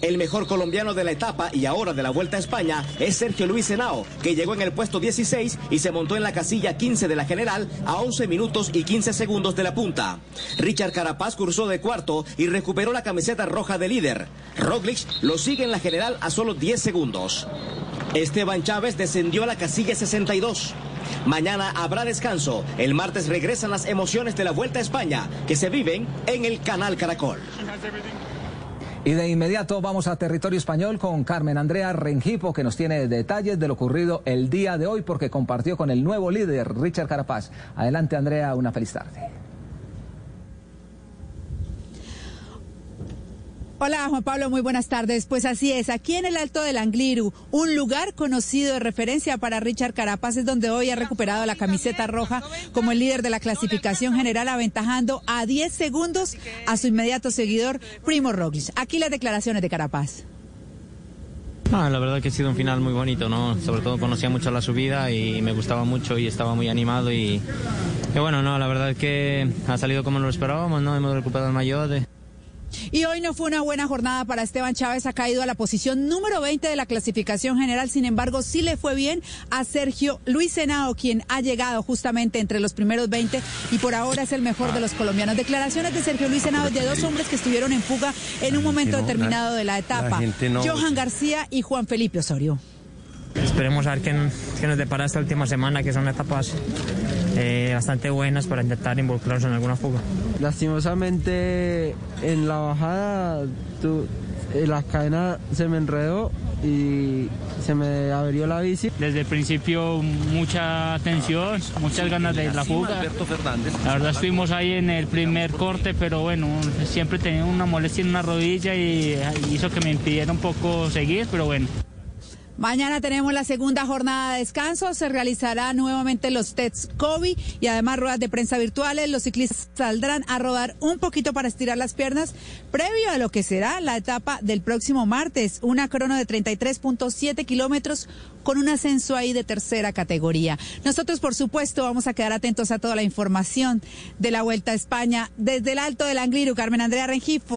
El mejor colombiano de la etapa y ahora de la Vuelta a España es Sergio Luis Henao, que llegó en el puesto 16 y se montó en la casilla 15 de la general a 11 minutos y 15 segundos de la punta. Richard Carapaz cursó de cuarto y recuperó la camiseta roja de líder. Roglic lo sigue en la general a solo 10 segundos. Esteban Chávez descendió a la casilla 62. Mañana habrá descanso. El martes regresan las emociones de la Vuelta a España que se viven en el canal Caracol. Y de inmediato vamos a territorio español con Carmen Andrea Rengipo, que nos tiene detalles de lo ocurrido el día de hoy porque compartió con el nuevo líder, Richard Carapaz. Adelante, Andrea, una feliz tarde. Hola Juan Pablo, muy buenas tardes. Pues así es, aquí en el Alto del Angliru, un lugar conocido de referencia para Richard Carapaz es donde hoy ha recuperado la camiseta roja como el líder de la clasificación general, aventajando a 10 segundos a su inmediato seguidor Primo Roglic. Aquí las declaraciones de Carapaz. Ah, la verdad que ha sido un final muy bonito, ¿no? Sobre todo conocía mucho la subida y me gustaba mucho y estaba muy animado y, y bueno, no, la verdad que ha salido como lo esperábamos, ¿no? Hemos recuperado el mayor. Y hoy no fue una buena jornada para Esteban Chávez, ha caído a la posición número 20 de la clasificación general, sin embargo sí le fue bien a Sergio Luis Senado, quien ha llegado justamente entre los primeros 20 y por ahora es el mejor de los colombianos. Declaraciones de Sergio Luis Senado de dos hombres que estuvieron en fuga en un momento determinado de la etapa, Johan García y Juan Felipe Osorio. Esperemos a ver qué, nos depara esta última semana, que son etapas eh, bastante buenas para intentar involucrarnos en alguna fuga. Lastimosamente en la bajada eh, la cadena se me enredó y se me abrió la bici. Desde el principio mucha tensión, muchas ganas de la fuga. La verdad estuvimos ahí en el primer corte, pero bueno, siempre tenía una molestia en una rodilla y hizo que me impidiera un poco seguir, pero bueno. Mañana tenemos la segunda jornada de descanso. Se realizará nuevamente los tests COVID y además ruedas de prensa virtuales. Los ciclistas saldrán a rodar un poquito para estirar las piernas previo a lo que será la etapa del próximo martes. Una crono de 33.7 kilómetros con un ascenso ahí de tercera categoría. Nosotros, por supuesto, vamos a quedar atentos a toda la información de la Vuelta a España desde el Alto del Angliru. Carmen Andrea Rengifo.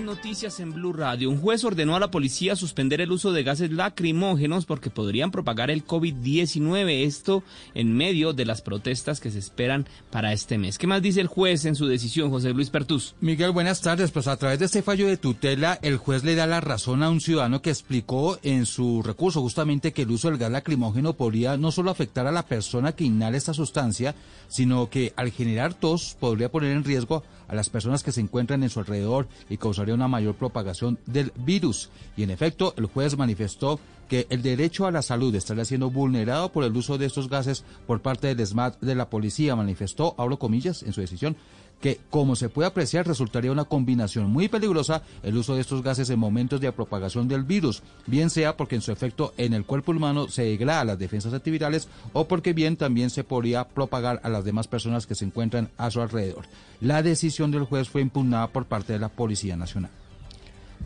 noticias en Blue Radio. Un juez ordenó a la policía suspender el uso de gases lacrimógenos porque podrían propagar el COVID-19. Esto en medio de las protestas que se esperan para este mes. ¿Qué más dice el juez en su decisión, José Luis Pertus? Miguel, buenas tardes. Pues a través de este fallo de tutela, el juez le da la razón a un ciudadano que explicó en su recurso justamente que el uso del gas lacrimógeno podría no solo afectar a la persona que inhala esta sustancia, sino que al generar tos podría poner en riesgo las personas que se encuentran en su alrededor y causaría una mayor propagación del virus. Y en efecto, el juez manifestó que el derecho a la salud estaría siendo vulnerado por el uso de estos gases por parte del SMAT de la policía, manifestó, hablo comillas, en su decisión, que, como se puede apreciar, resultaría una combinación muy peligrosa el uso de estos gases en momentos de propagación del virus, bien sea porque en su efecto en el cuerpo humano se degrada las defensas antivirales o porque bien también se podría propagar a las demás personas que se encuentran a su alrededor. La decisión del juez fue impugnada por parte de la Policía Nacional.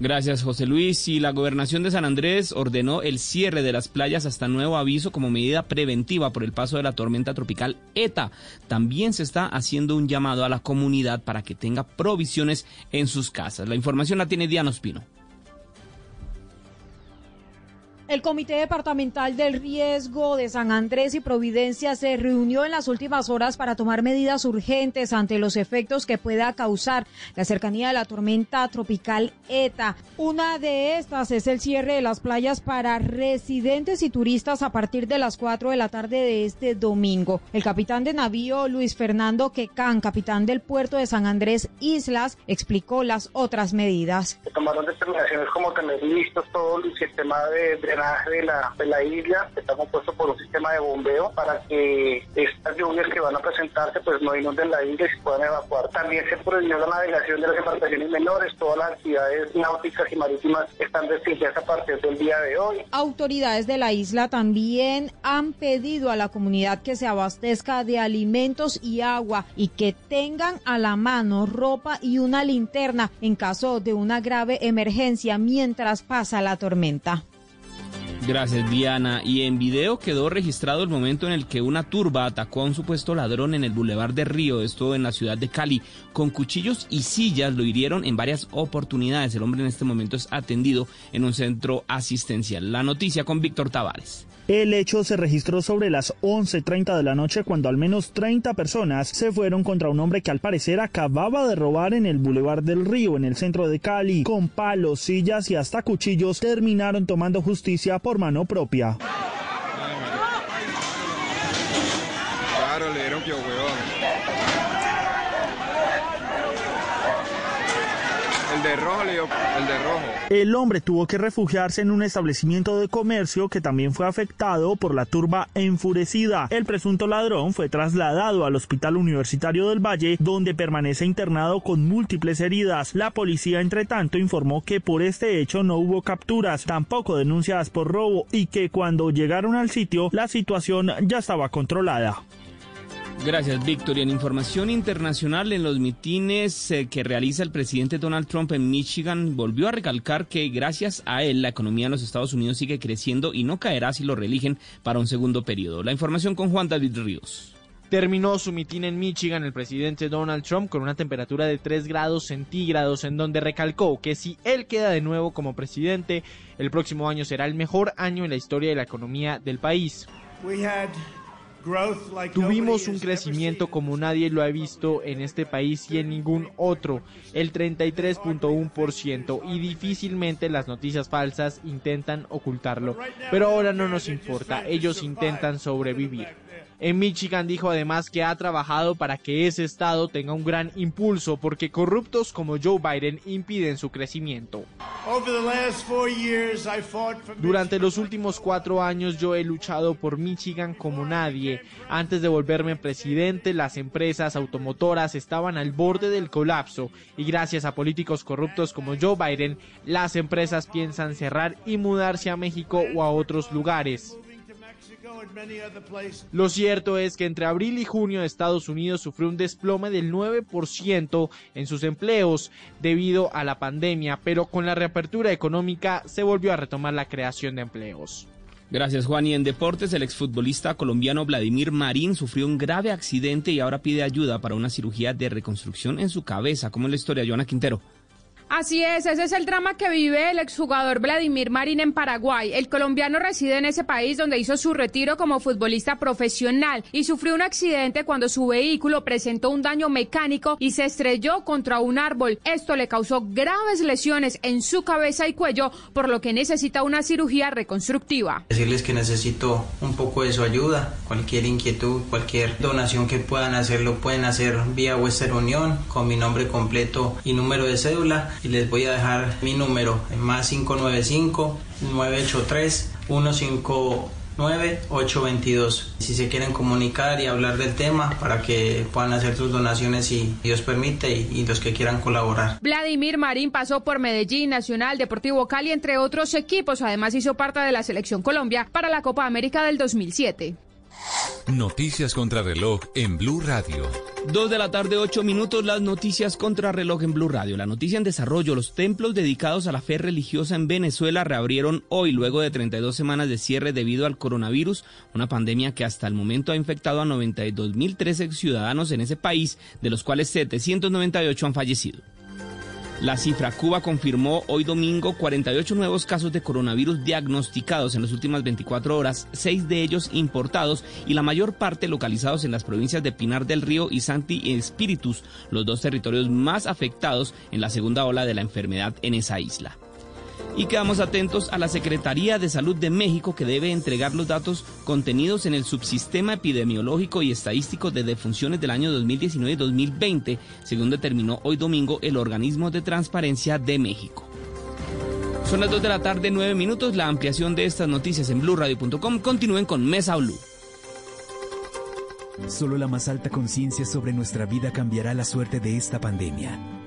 Gracias, José Luis. Y la gobernación de San Andrés ordenó el cierre de las playas hasta nuevo aviso como medida preventiva por el paso de la tormenta tropical ETA. También se está haciendo un llamado a la comunidad para que tenga provisiones en sus casas. La información la tiene Diana Ospino. El Comité Departamental del Riesgo de San Andrés y Providencia se reunió en las últimas horas para tomar medidas urgentes ante los efectos que pueda causar la cercanía de la tormenta tropical ETA. Una de estas es el cierre de las playas para residentes y turistas a partir de las 4 de la tarde de este domingo. El capitán de navío Luis Fernando Quecán, capitán del puerto de San Andrés Islas, explicó las otras medidas. Tomaron determinaciones como tener listos todo el sistema de drenaje de la, de la isla, que está compuesto por un sistema de bombeo para que estas lluvias que van a presentarse pues no inunden la isla y se puedan evacuar. También se prohibió la navegación de las embarcaciones menores, todas las actividades náuticas y marítimas están restringidas a partir del día de hoy. Autoridades de la isla también han pedido a la comunidad que se abastezca de alimentos y agua y que tengan a la mano ropa y una linterna en caso de una grave emergencia mientras pasa la tormenta. Gracias, Diana. Y en video quedó registrado el momento en el que una turba atacó a un supuesto ladrón en el Boulevard de Río, esto en la ciudad de Cali. Con cuchillos y sillas lo hirieron en varias oportunidades. El hombre en este momento es atendido en un centro asistencial. La noticia con Víctor Tavares. El hecho se registró sobre las 11.30 de la noche cuando al menos 30 personas se fueron contra un hombre que al parecer acababa de robar en el Boulevard del Río, en el centro de Cali. Con palos, sillas y hasta cuchillos terminaron tomando justicia por mano propia. Claro, le dieron que El de rojo le dio, el de rojo. El hombre tuvo que refugiarse en un establecimiento de comercio que también fue afectado por la turba enfurecida. El presunto ladrón fue trasladado al Hospital Universitario del Valle, donde permanece internado con múltiples heridas. La policía, entre tanto, informó que por este hecho no hubo capturas, tampoco denunciadas por robo y que cuando llegaron al sitio la situación ya estaba controlada. Gracias, Víctor. Y en información internacional, en los mitines eh, que realiza el presidente Donald Trump en Michigan, volvió a recalcar que gracias a él la economía en los Estados Unidos sigue creciendo y no caerá si lo reeligen para un segundo periodo. La información con Juan David Ríos. Terminó su mitin en Michigan el presidente Donald Trump con una temperatura de 3 grados centígrados en donde recalcó que si él queda de nuevo como presidente, el próximo año será el mejor año en la historia de la economía del país. Tuvimos un crecimiento como nadie lo ha visto en este país y en ningún otro, el 33.1%, y difícilmente las noticias falsas intentan ocultarlo. Pero ahora no nos importa, ellos intentan sobrevivir. En Michigan dijo además que ha trabajado para que ese estado tenga un gran impulso porque corruptos como Joe Biden impiden su crecimiento. Durante los últimos cuatro años yo he luchado por Michigan como nadie. Antes de volverme presidente, las empresas automotoras estaban al borde del colapso y gracias a políticos corruptos como Joe Biden, las empresas piensan cerrar y mudarse a México o a otros lugares. Lo cierto es que entre abril y junio Estados Unidos sufrió un desplome del 9% en sus empleos debido a la pandemia, pero con la reapertura económica se volvió a retomar la creación de empleos. Gracias Juan. Y en deportes, el exfutbolista colombiano Vladimir Marín sufrió un grave accidente y ahora pide ayuda para una cirugía de reconstrucción en su cabeza. ¿Cómo es la historia, Joana Quintero? Así es, ese es el drama que vive el exjugador Vladimir Marín en Paraguay. El colombiano reside en ese país donde hizo su retiro como futbolista profesional y sufrió un accidente cuando su vehículo presentó un daño mecánico y se estrelló contra un árbol. Esto le causó graves lesiones en su cabeza y cuello, por lo que necesita una cirugía reconstructiva. Decirles que necesito un poco de su ayuda, cualquier inquietud, cualquier donación que puedan hacer, lo pueden hacer vía Western Unión con mi nombre completo y número de cédula y les voy a dejar mi número en más 595 983 159 822 si se quieren comunicar y hablar del tema para que puedan hacer sus donaciones si Dios permite y, y los que quieran colaborar. Vladimir Marín pasó por Medellín, Nacional, Deportivo Cali, entre otros equipos. Además hizo parte de la Selección Colombia para la Copa América del 2007. Noticias contra reloj en Blue Radio. Dos de la tarde, ocho minutos, las noticias contra reloj en Blue Radio. La noticia en desarrollo, los templos dedicados a la fe religiosa en Venezuela reabrieron hoy luego de 32 semanas de cierre debido al coronavirus, una pandemia que hasta el momento ha infectado a 92.013 ciudadanos en ese país, de los cuales 798 han fallecido. La cifra Cuba confirmó hoy domingo 48 nuevos casos de coronavirus diagnosticados en las últimas 24 horas, seis de ellos importados y la mayor parte localizados en las provincias de Pinar del Río y Santi Espíritus, los dos territorios más afectados en la segunda ola de la enfermedad en esa isla y quedamos atentos a la Secretaría de Salud de México que debe entregar los datos contenidos en el subsistema epidemiológico y estadístico de defunciones del año 2019 y 2020, según determinó hoy domingo el organismo de transparencia de México. Son las 2 de la tarde, 9 minutos. La ampliación de estas noticias en blueradio.com. Continúen con Mesa Blue. Solo la más alta conciencia sobre nuestra vida cambiará la suerte de esta pandemia.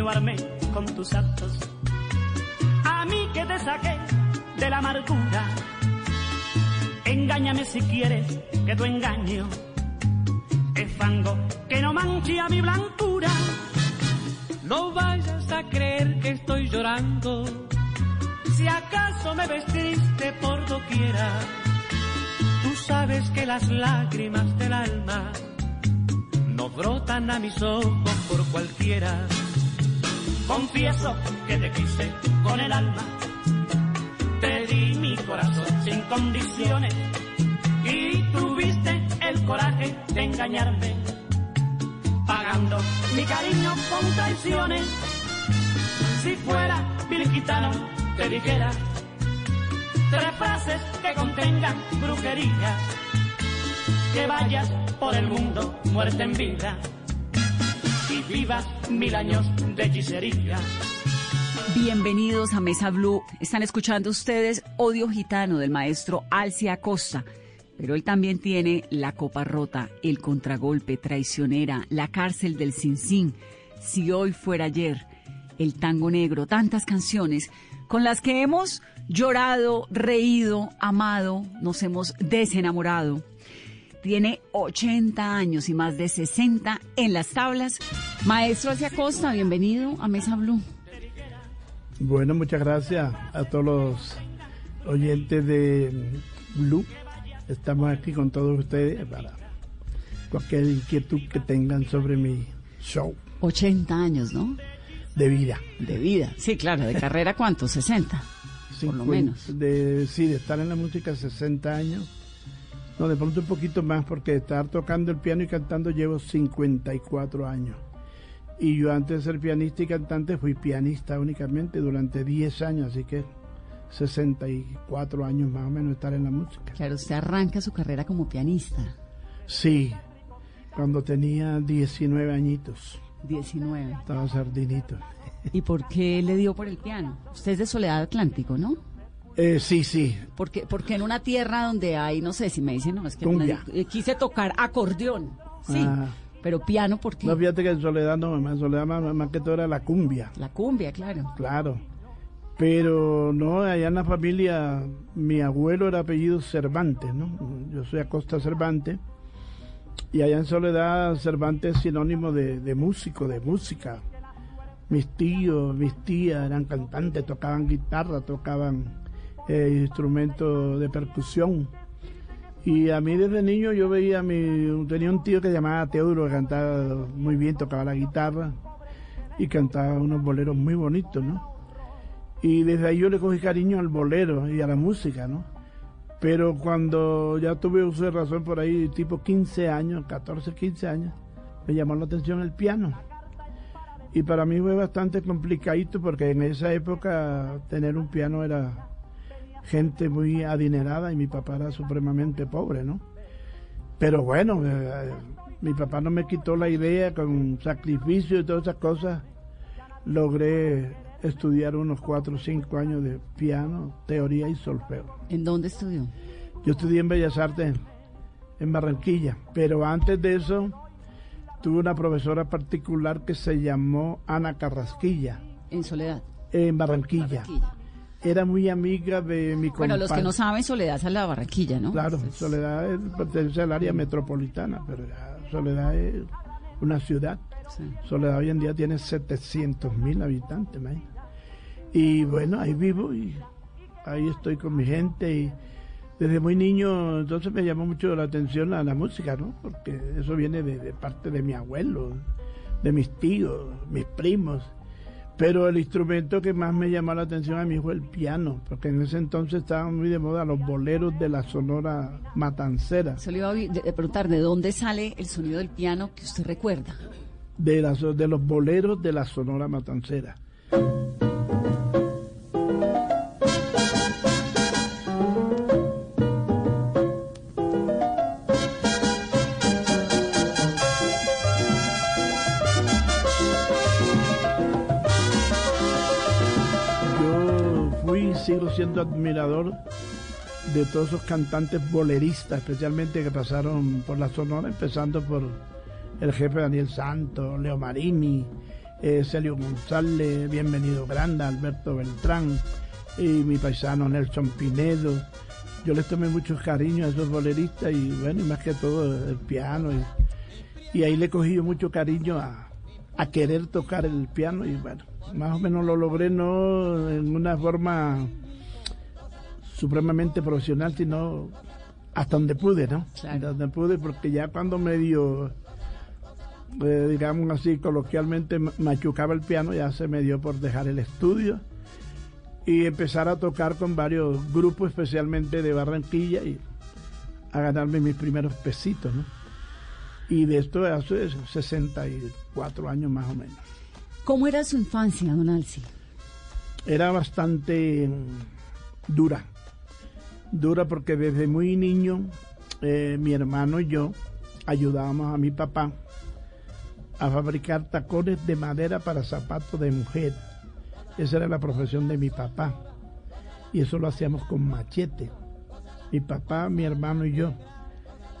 Insinuarme con tus actos. A mí que te saqué de la amargura. Engáñame si quieres que tu engaño es fango que no manche a mi blancura. No vayas a creer que estoy llorando. Si acaso me vestiste por doquiera, Tú sabes que las lágrimas del alma no brotan a mis ojos por cualquiera. Confieso que te quise con el alma. Te di mi corazón sin condiciones y tuviste el coraje de engañarme, pagando mi cariño con traiciones. Si fuera gitano te dijera tres frases que contengan brujería, que vayas por el mundo muerte en vida y vivas mil años de hechicería. Bienvenidos a Mesa Blue. Están escuchando ustedes Odio Gitano del maestro Alcia Acosta. Pero él también tiene La Copa Rota, El Contragolpe, Traicionera, La Cárcel del Sin Si Hoy Fuera Ayer, El Tango Negro, tantas canciones con las que hemos llorado, reído, amado, nos hemos desenamorado. Tiene 80 años y más de 60 en las tablas. Maestro Alcia Acosta, bienvenido a Mesa Blue. Bueno, muchas gracias a todos los oyentes de Blue. Estamos aquí con todos ustedes para cualquier inquietud que tengan sobre mi show 80 años, ¿no? de vida. De vida. Sí, claro, de carrera cuánto, 60. Por lo menos. De, sí, de estar en la música 60 años. No, de pronto un poquito más porque estar tocando el piano y cantando llevo 54 años. Y yo antes de ser pianista y cantante fui pianista únicamente durante 10 años, así que 64 años más o menos estar en la música. Claro, usted arranca su carrera como pianista. Sí, cuando tenía 19 añitos. 19. Estaba sardinito. ¿Y por qué le dio por el piano? Usted es de Soledad Atlántico, ¿no? Eh, sí, sí. Porque, porque en una tierra donde hay, no sé si me dicen, no, es que Cumbia. eh, quise tocar acordeón. Sí. Ah. Pero piano, ¿por qué? No, fíjate que en Soledad no. En Soledad más, más que todo era la cumbia. La cumbia, claro. Claro. Pero no, allá en la familia, mi abuelo era apellido Cervantes, ¿no? Yo soy Acosta Cervantes. Y allá en Soledad, Cervantes es sinónimo de, de músico, de música. Mis tíos, mis tías eran cantantes, tocaban guitarra, tocaban eh, instrumentos de percusión. Y a mí desde niño yo veía a mi, tenía un tío que llamaba Teodoro, que cantaba muy bien, tocaba la guitarra y cantaba unos boleros muy bonitos, ¿no? Y desde ahí yo le cogí cariño al bolero y a la música, ¿no? Pero cuando ya tuve uso de razón por ahí, tipo 15 años, 14, 15 años, me llamó la atención el piano. Y para mí fue bastante complicadito porque en esa época tener un piano era gente muy adinerada y mi papá era supremamente pobre, ¿no? Pero bueno, eh, mi papá no me quitó la idea con sacrificio y todas esas cosas. Logré estudiar unos cuatro o cinco años de piano, teoría y solfeo. ¿En dónde estudió? Yo estudié en Bellas Artes en Barranquilla, pero antes de eso tuve una profesora particular que se llamó Ana Carrasquilla. En Soledad. En Barranquilla. Era muy amiga de mi Bueno, los que no saben, Soledad es a la Barranquilla, ¿no? Claro, Soledad es, pertenece al área metropolitana, pero Soledad es una ciudad. Soledad hoy en día tiene 700 mil habitantes, Y bueno, ahí vivo y ahí estoy con mi gente y desde muy niño entonces me llamó mucho la atención la, la música, ¿no? Porque eso viene de, parte de mi abuelo, de mis tíos, mis primos. Pero el instrumento que más me llamó la atención a mí fue el piano, porque en ese entonces estaban muy de moda los boleros de la Sonora Matancera. Se le iba a preguntar, ¿de dónde sale el sonido del piano que usted recuerda? De, las, de los boleros de la Sonora Matancera. Siendo admirador de todos esos cantantes boleristas, especialmente que pasaron por la Sonora, empezando por el jefe Daniel Santos, Leo Marini, eh, Celio González, Bienvenido Granda, Alberto Beltrán y mi paisano Nelson Pinedo. Yo les tomé mucho cariño a esos boleristas y bueno, y más que todo el piano. Y, ahí le cogí mucho cariño a, a querer tocar el piano y bueno, más o menos lo logré no en una forma supremamente profesional, sino hasta donde pude, ¿no? Hasta donde pude, porque ya cuando medio, eh, digamos así, coloquialmente machucaba el piano, ya se me dio por dejar el estudio y empezar a tocar con varios grupos, especialmente de Barranquilla, y a ganarme mis primeros pesitos, ¿no? Y de esto hace 64 años más o menos. ¿Cómo era su infancia, don Alci? Era bastante dura. Dura porque desde muy niño eh, mi hermano y yo ayudábamos a mi papá a fabricar tacones de madera para zapatos de mujer. Esa era la profesión de mi papá. Y eso lo hacíamos con machete. Mi papá, mi hermano y yo.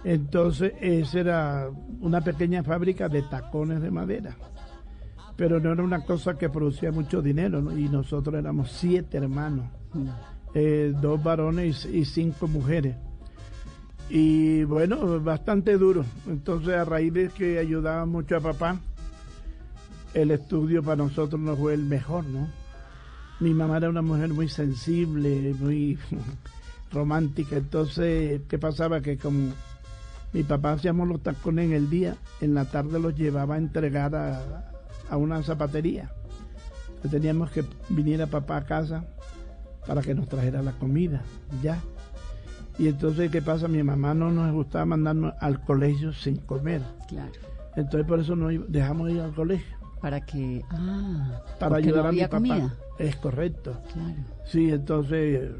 Entonces, esa era una pequeña fábrica de tacones de madera pero no era una cosa que producía mucho dinero, y nosotros éramos siete hermanos, mm. Eh, dos varones y, cinco mujeres. Y bueno, bastante duro. Entonces, a raíz de que ayudaba mucho a papá, el estudio para nosotros no fue el mejor, ¿no? Mi mamá era una mujer muy sensible, muy romántica. Entonces, ¿qué pasaba? Que como mi papá hacíamos los tacones en el día, en la tarde los llevaba a entregar a, a una zapatería. teníamos que venir a papá a casa para que nos trajera la comida, ya. Y entonces, ¿qué pasa? Mi mamá no nos gustaba mandarnos al colegio sin comer. Claro. Entonces, por eso nos dejamos ir al colegio. Para que. Ah, para ayudar a mi papá. Es correcto. Claro. Sí, entonces,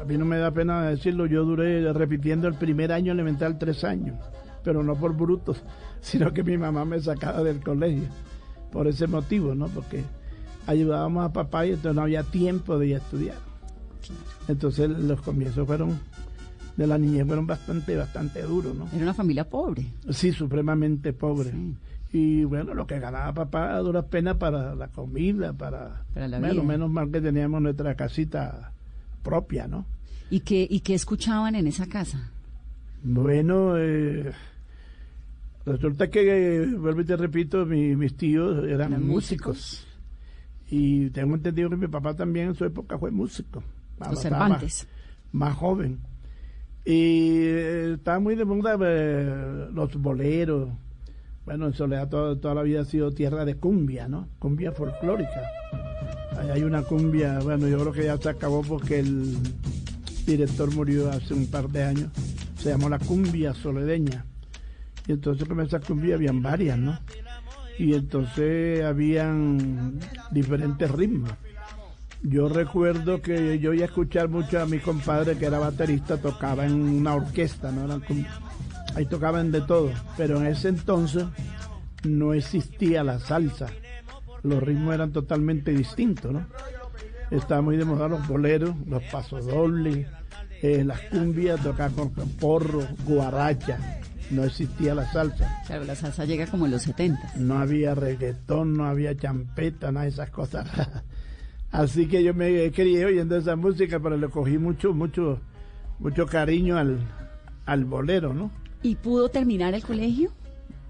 a mí no me da pena decirlo. Yo duré repitiendo el primer año elemental tres años. Pero no por brutos, sino que mi mamá me sacaba del colegio por ese motivo, ¿no? Porque ayudábamos a papá y entonces no había tiempo de ir a estudiar. Entonces los comienzos fueron de la niñez fueron bastante, bastante duros, ¿no? Era una familia pobre. Sí, supremamente pobre. Y bueno, lo que ganaba papá a duras penas para la comida, para, la bueno, menos mal que teníamos nuestra casita propia, ¿no? ¿Y qué, y qué escuchaban en esa casa? Bueno, eh, Resulta que, vuelvo y te repito, mis tíos eran músicos? Y tengo entendido que mi papá también en su época fue músico. Los Cervantes. Más, joven. Y eh, estaba muy de moda eh, los boleros. Bueno, en Soledad toda, toda la vida ha sido tierra de cumbia, ¿no? Cumbia folclórica. Ahí hay una cumbia, bueno, yo creo que ya se acabó porque el director murió hace un par de años. Se llamó la cumbia soledeña y entonces con esa cumbia habían varias, ¿no? Y entonces habían diferentes ritmos. Yo recuerdo que yo iba a escuchar mucho a mi compadre que era baterista, tocaba en una orquesta, ¿no? ahí tocaban de todo, pero en ese entonces no existía la salsa. Los ritmos eran totalmente distintos, ¿no? Estaba muy de moda los boleros, los pasos dobles, eh, las cumbias, tocar con porro, guaracha no existía la salsa. Claro, la salsa llega como en los 70. No había reggaetón, no había champeta, nada de esas cosas. Así que yo me crié oyendo esa música, pero le cogí mucho, mucho, mucho cariño al, al bolero, ¿no? ¿Y pudo terminar el colegio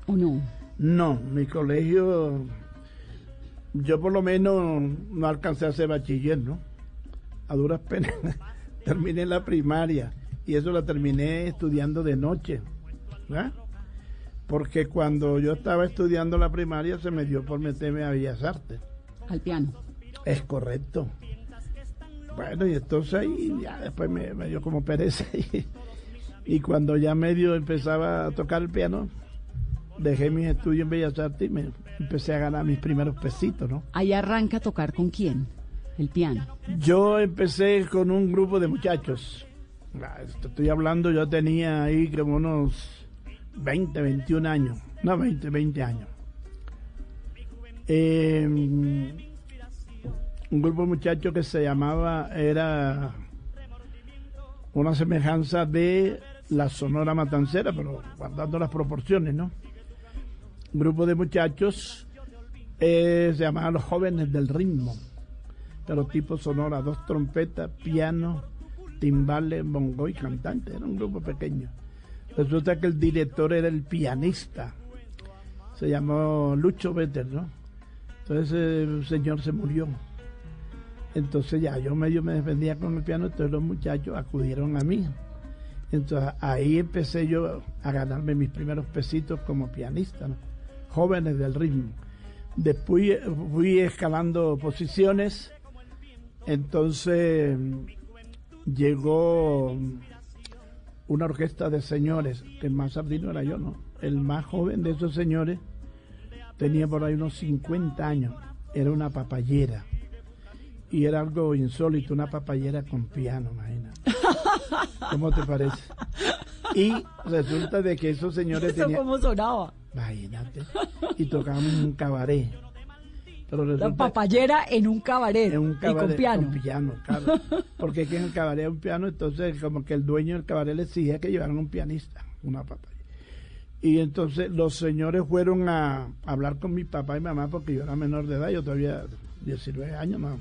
o no? No, mi colegio, yo por lo menos no alcancé a hacer bachiller, ¿no? A duras penas terminé la primaria y eso la terminé estudiando de noche, ¿verdad? Porque cuando yo estaba estudiando la primaria se me dio por meterme a Bellas Artes. Al piano. Es correcto. Bueno, y entonces ahí ya después me, me dio como pereza y, y cuando ya medio empezaba a tocar el piano, dejé mis estudios en Bellas Artes y me empecé a ganar mis primeros pesitos, ¿no? Ahí arranca a tocar con quién? El piano. Yo empecé con un grupo de muchachos. Ah, esto Estoy hablando, yo tenía ahí como unos 20, 21 años. No, 20, 20 años. Eh, un grupo de muchachos que se llamaba, era una semejanza de la Sonora Matancera, pero guardando las proporciones, ¿no? Un grupo de muchachos eh, se llamaba Los Jóvenes del Ritmo, pero tipo Sonora, dos trompetas, piano, timbales, bongo y cantante, era un grupo pequeño. Resulta que el director era el pianista, se llamó Lucho Vetter, ¿no? Entonces el señor se murió. Entonces ya yo medio me defendía con el piano, entonces los muchachos acudieron a mí. Entonces ahí empecé yo a ganarme mis primeros pesitos como pianista, jóvenes del ritmo. Después fui escalando posiciones, entonces llegó una orquesta de señores, que más sardino era yo, ¿no? El más joven de esos señores tenía por ahí unos 50 años, era una papayera. Y era algo insólito, una papayera con piano, imagínate. ¿Cómo te parece? Y resulta de que esos señores ¿Eso tenían... cómo sonaba? Imagínate. Y tocaban un cabaret. Pero La papayera en un cabaret, en un y cabaret con piano. con piano, claro. Porque es que en el cabaret hay un piano, entonces como que el dueño del cabaret le exigía que llevaran un pianista, una papaya. Y entonces los señores fueron a hablar con mi papá y mamá porque yo era menor de edad, yo todavía 19 años más.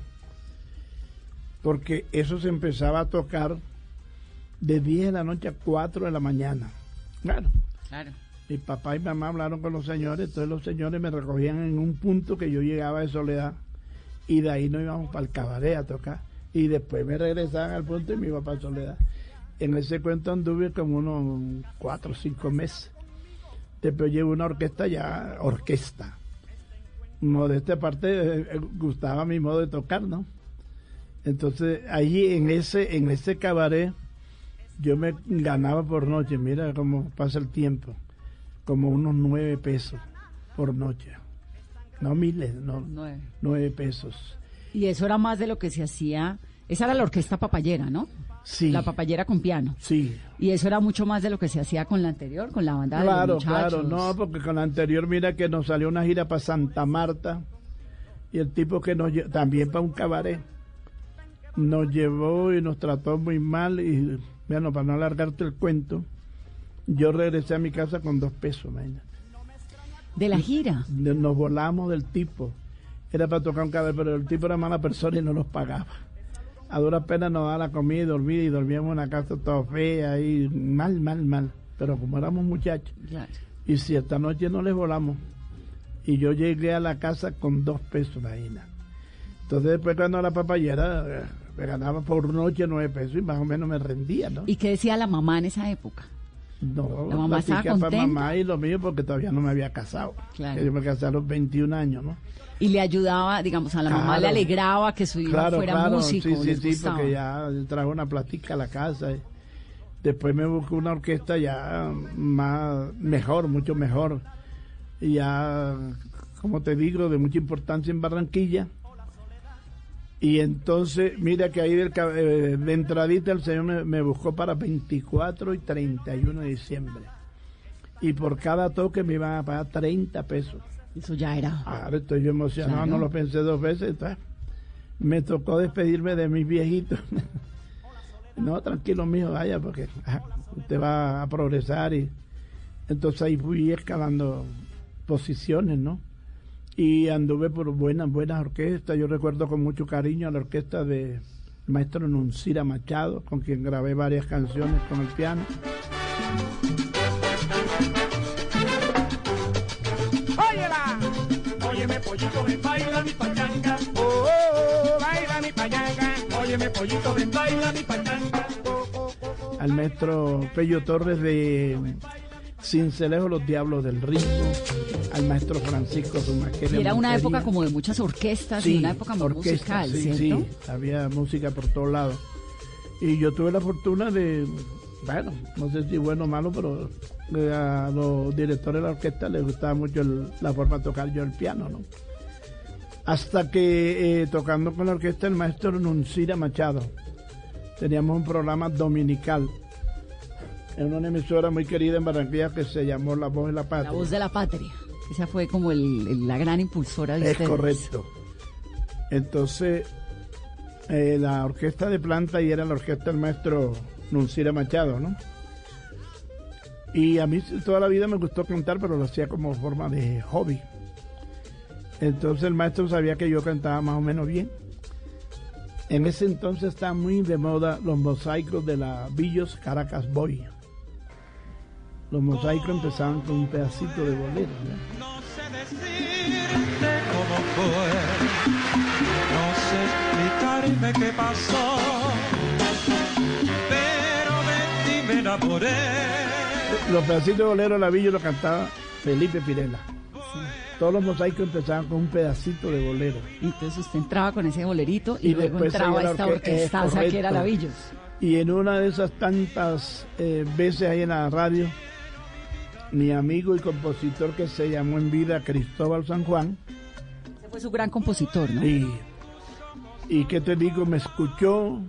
Porque eso se empezaba a tocar de 10 de la noche a 4 de la mañana. Claro. Claro. Mi papá y mamá hablaron con los señores, entonces los señores me recogían en un punto que yo llegaba de soledad y de ahí nos íbamos para el cabaret a tocar y después me regresaban al punto y me iba para soledad. En ese cuento anduve como unos cuatro o cinco meses. Después llevo una orquesta ya, orquesta. Modesta parte, eh, gustaba mi modo de tocar, ¿no? Entonces allí en ese, en ese cabaret yo me ganaba por noche, mira cómo pasa el tiempo, como unos nueve pesos por noche. No miles, no, Nueve. nueve pesos. Y eso era más de lo que se hacía. Esa era la orquesta papayera, ¿no? Sí. La papayera con piano. Sí. Y eso era mucho más de lo que se hacía con la anterior, con la banda de Claro, los muchachos. claro, no, porque con la anterior mira que nos salió una gira para Santa Marta y el tipo que nos también para un cabaret nos llevó y nos trató muy mal y bueno, para no alargarte el cuento, yo regresé a mi casa con dos pesos, imagínate. De la gira. Nos volamos del tipo. Era para tocar un cabaret, pero el tipo era mala persona y no nos pagaba. A duras penas nos daba la comida y dormía y dormíamos en una casa toda fea y mal, mal, mal. Pero como éramos muchachos. Claro. Y cierta noche no les volamos. Y yo llegué a la casa con dos pesos, imagina. Entonces después cuando la papayera eh, ganaba por noche nueve pesos y más o menos me rendía, ¿no? ¿Y qué decía la mamá en esa época? No, La mamá estaba para contenta. mamá y lo mío porque todavía no me había casado. Claro. Yo me casé a los 21 años, ¿no? Y le ayudaba, digamos, a la mamá le alegraba que su hijo Claro, fuera claro, músico. sí, sí, sí, porque ya trajo una platica a la casa. y después me buscó una orquesta ya más, mejor, mucho mejor. Y ya, como te digo, de mucha importancia en Barranquilla. Y entonces, mira que ahí del, eh, de entradita el señor me, me buscó para 24 y 31 de diciembre. Y por cada toque me iban a pagar 30 pesos. Eso ya era. Ahora estoy yo emocionado, Claro. no lo pensé dos veces. entonces, me tocó despedirme de mis viejitos. no, tranquilo, mijo, vaya, porque usted va a progresar y, Entonces ahí fui escalando posiciones, ¿no? Y anduve por buenas, buenas orquestas. Yo recuerdo con mucho cariño a la orquesta de maestro Nuncira Machado, con quien grabé varias canciones con el piano. Óyela, óyeme pollito, ven, baila mi pachanga. Oh, oh, oh, baila mi pachanga. Óyeme pollito, ven, baila mi pachanga. Al maestro Pello Torres de Cincelejo Los Diablos del Ritmo, al maestro Francisco Zumaquera. Y era una Montería. época como de muchas orquestas Sí, y una época muy orquesta, musical, sí, ¿cierto? sí, había música por todos lados. Y yo tuve la fortuna de, bueno, no sé si bueno o malo, pero eh, a los directores de la orquesta les gustaba mucho el- la forma de tocar yo el piano, ¿no? Hasta que eh, tocando con la orquesta el maestro Nuncira Machado, teníamos un programa dominical en una emisora muy querida en Barranquilla que se llamó La Voz de la Patria. La voz de la patria. Esa fue como el- el- la gran impulsora de Es ustedes. correcto. Entonces, eh, la orquesta de planta y era la orquesta del maestro Nuncira Machado, ¿no? Y a mí toda la vida me gustó cantar, pero lo hacía como forma de hobby. Entonces el maestro sabía que yo cantaba más o menos bien. En ese entonces está muy de moda los mosaicos de la Villos Caracas Boy. Los mosaicos empezaban con un pedacito de bolero. ¿no? decirte cómo fue. No sé explicarme qué pasó, pero de ti me enamoré. Los pedacitos de bolero de la Villa lo cantaba Felipe Pirela. Todos los mosaicos empezaban con un pedacito de bolero. Entonces usted entraba con ese bolerito y, Y luego entraba esta orque- orquestaza es que era. Lavillos. Y en una de esas tantas eh, veces ahí en la radio, mi amigo y compositor que se llamó en vida Cristóbal San Juan, Ese fue su gran compositor, ¿no? y, y que te digo, me escuchó,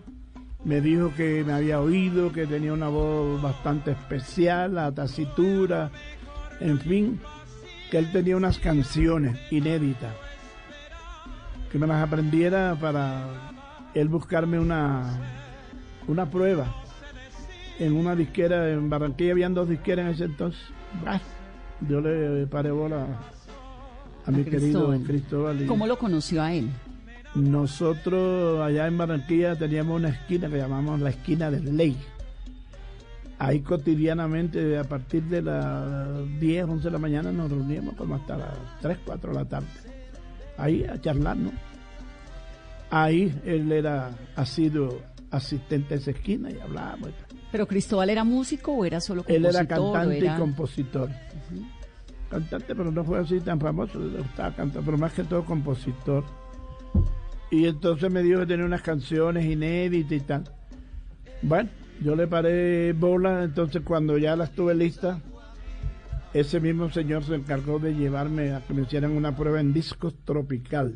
me dijo que me había oído, que tenía una voz bastante especial, la tacitura, en fin, que él tenía unas canciones inéditas, que me las aprendiera para él buscarme una, una prueba. En una disquera, en Barranquilla habían dos disqueras en ese entonces. Bah, yo le paré bola a mi querido Cristóbal. Y- ¿Cómo lo conoció a él? nosotros allá en Barranquilla teníamos una esquina que llamamos la esquina del Ley. Ahí cotidianamente, a partir de las 10, 11 de la mañana, nos reuníamos como hasta las 3, 4 de la tarde. Ahí a charlar, ¿no? Ahí él era, ha sido asistente de esa esquina y hablábamos. y tal. ¿Pero Cristóbal era músico o era solo Él compositor? era cantante era- y compositor. Cantante, pero no fue así tan famoso, le gustaba cantar, pero más que todo compositor. Y entonces me dijo que tenía unas canciones inéditas y tal. Bueno, yo le paré bola, entonces cuando ya las tuve listas, ese mismo señor se encargó de llevarme a que me hicieran una prueba en discos tropical.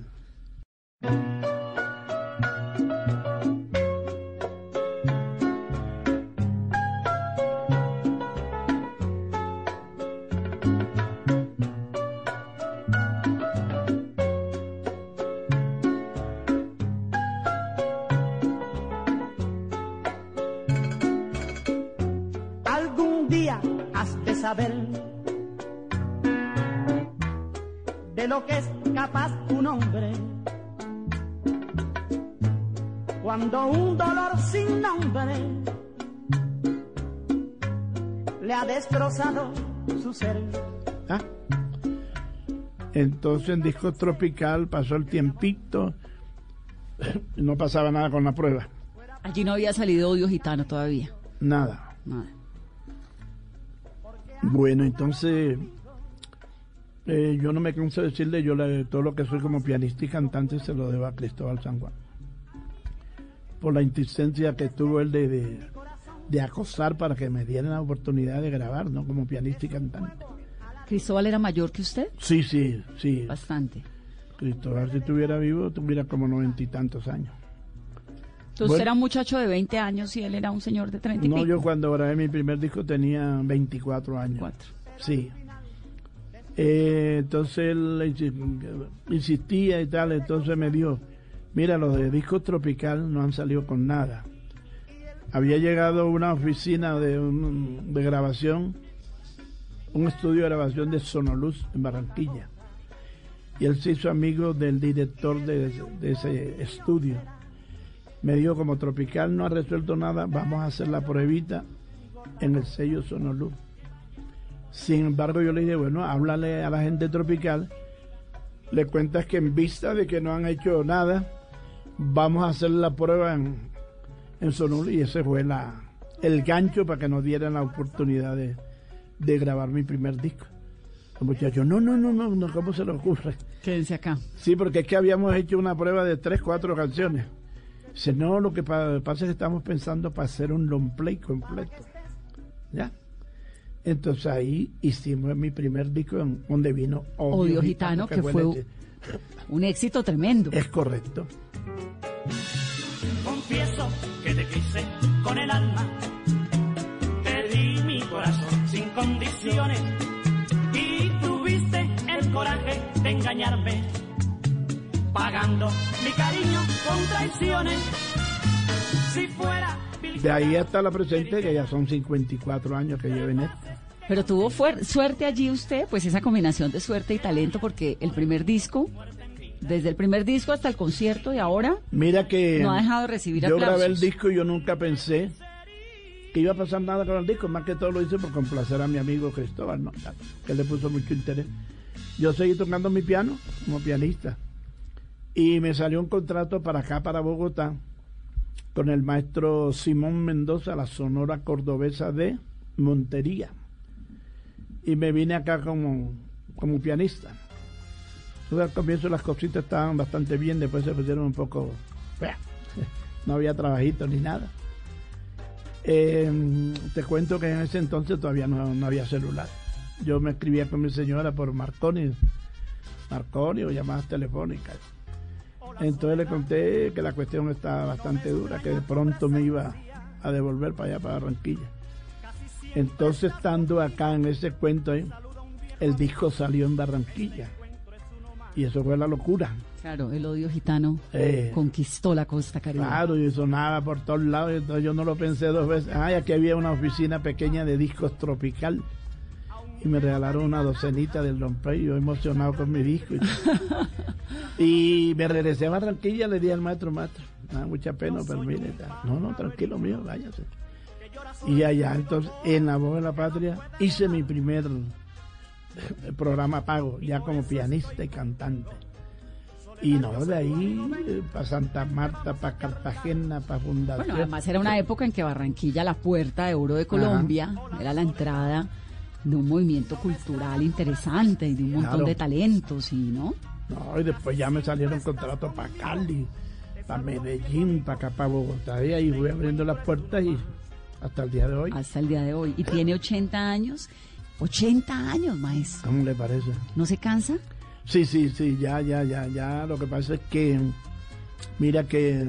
Destrozado su ser. ¿ah? Entonces en disco tropical pasó el tiempito, no pasaba nada con la prueba, Allí no había salido Odio Gitano todavía. nada. Nada. Bueno, entonces eh, yo no me canso de decirle, yo le- todo lo que soy como pianista y cantante se lo debo a Cristóbal San Juan. Por la insistencia que tuvo él de, de, de acosar para que me dieran la oportunidad de grabar, ¿no? Como pianista y cantante. ¿Cristóbal era mayor que usted? Sí, sí, sí. Bastante. Cristóbal, si estuviera vivo, tuviera como noventa y tantos años. Entonces Bueno. era un muchacho de 20 años y él era un señor de 30 y No, pico. yo cuando grabé mi primer disco tenía 24 años. Sí. Eh, entonces él insi- insistía y tal, entonces me dijo, mira, los de disco tropical no han salido con nada. Había llegado una oficina de, grabación un estudio de grabación de Sonoluz en Barranquilla. Y él se hizo amigo del director de, de ese estudio. Me dijo, como Tropical no ha resuelto nada, vamos a hacer la pruebita en el sello Sonoluz. Sin embargo, yo le dije, bueno, háblale a la gente tropical, le cuentas que en vista de que no han hecho nada, vamos a hacer la prueba en, en Sonoluz y ese fue la, el gancho para que nos dieran la oportunidad de, de grabar mi primer disco. Los muchachos, no, no, no, no, no, ¿cómo se le ocurre? Quédense acá. Sí, porque es que habíamos hecho una prueba de tres, cuatro canciones. Dice, no, lo que pa- pasa es que estamos pensando para hacer un long play completo. ¿Ya? Entonces ahí hicimos mi primer disco en- donde vino Odio Gitano, que fue un éxito tremendo. Es correcto. Confieso que te quise con el alma. Te di mi corazón sin condiciones. Y tuviste el coraje de engañarme. Pagando mi cariño con traiciones. Si fuera De ahí hasta la presente, que ya son 54 años que llevo en esto. Pero tuvo fuer- suerte allí usted, pues esa combinación de suerte y talento, porque el primer disco, desde el primer disco hasta el concierto y ahora, Mira que No ha dejado de recibir yo grabé el aplausos. disco y yo nunca pensé que iba a pasar nada con el disco, más que todo lo hice por complacer a mi amigo Cristóbal, ¿no? que le puso mucho interés. Yo seguí tocando mi piano como pianista y me salió un contrato para acá, para Bogotá, con el maestro Simón Mendoza, la Sonora Cordobesa de Montería. Y me vine acá como, como pianista. Entonces, al comienzo las cositas estaban bastante bien, después se pusieron un poco... No había trabajito ni nada. Eh, te cuento que en ese entonces todavía no, había celular. Yo me escribía con mi señora por Marconi, Marconi o llamadas telefónicas. Entonces le conté que la cuestión estaba bastante dura, que de pronto me iba a devolver para allá, para Barranquilla. Entonces, estando acá en ese cuento, el disco salió en Barranquilla. Y eso fue la locura. claro, el odio gitano Eh. conquistó la costa caribe. Claro, y sonaba por todos lados, y entonces yo no lo pensé dos veces. Ay, aquí había una oficina pequeña de discos tropical. Y me regalaron una docenita del Don Play, yo emocionado con mi disco. Y, y me regresé a Barranquilla, le di al maestro, maestro, mucha pena, pero mire, no, no, tranquilo mío, váyase. Y allá, entonces, en La Voz de la Patria, hice mi primer programa pago, ya como pianista y cantante. Y no, de ahí para Santa Marta, para Cartagena, para Fundación. Bueno, además era una época en que Barranquilla, la puerta de oro de Colombia, era la entrada de un movimiento cultural interesante y de un montón Claro. de talentos, y ¿no? No, y después ya me salieron contratos para Cali, para Medellín, para acá, para Bogotá. Y ahí fui abriendo las puertas y hasta el día de hoy. Hasta el día de hoy. Y tiene 80 años. 80 años, maestro. ¿Cómo le parece? ¿No se cansa? Sí, sí, sí, ya, ya, ya, ya. Lo que pasa es que, mira que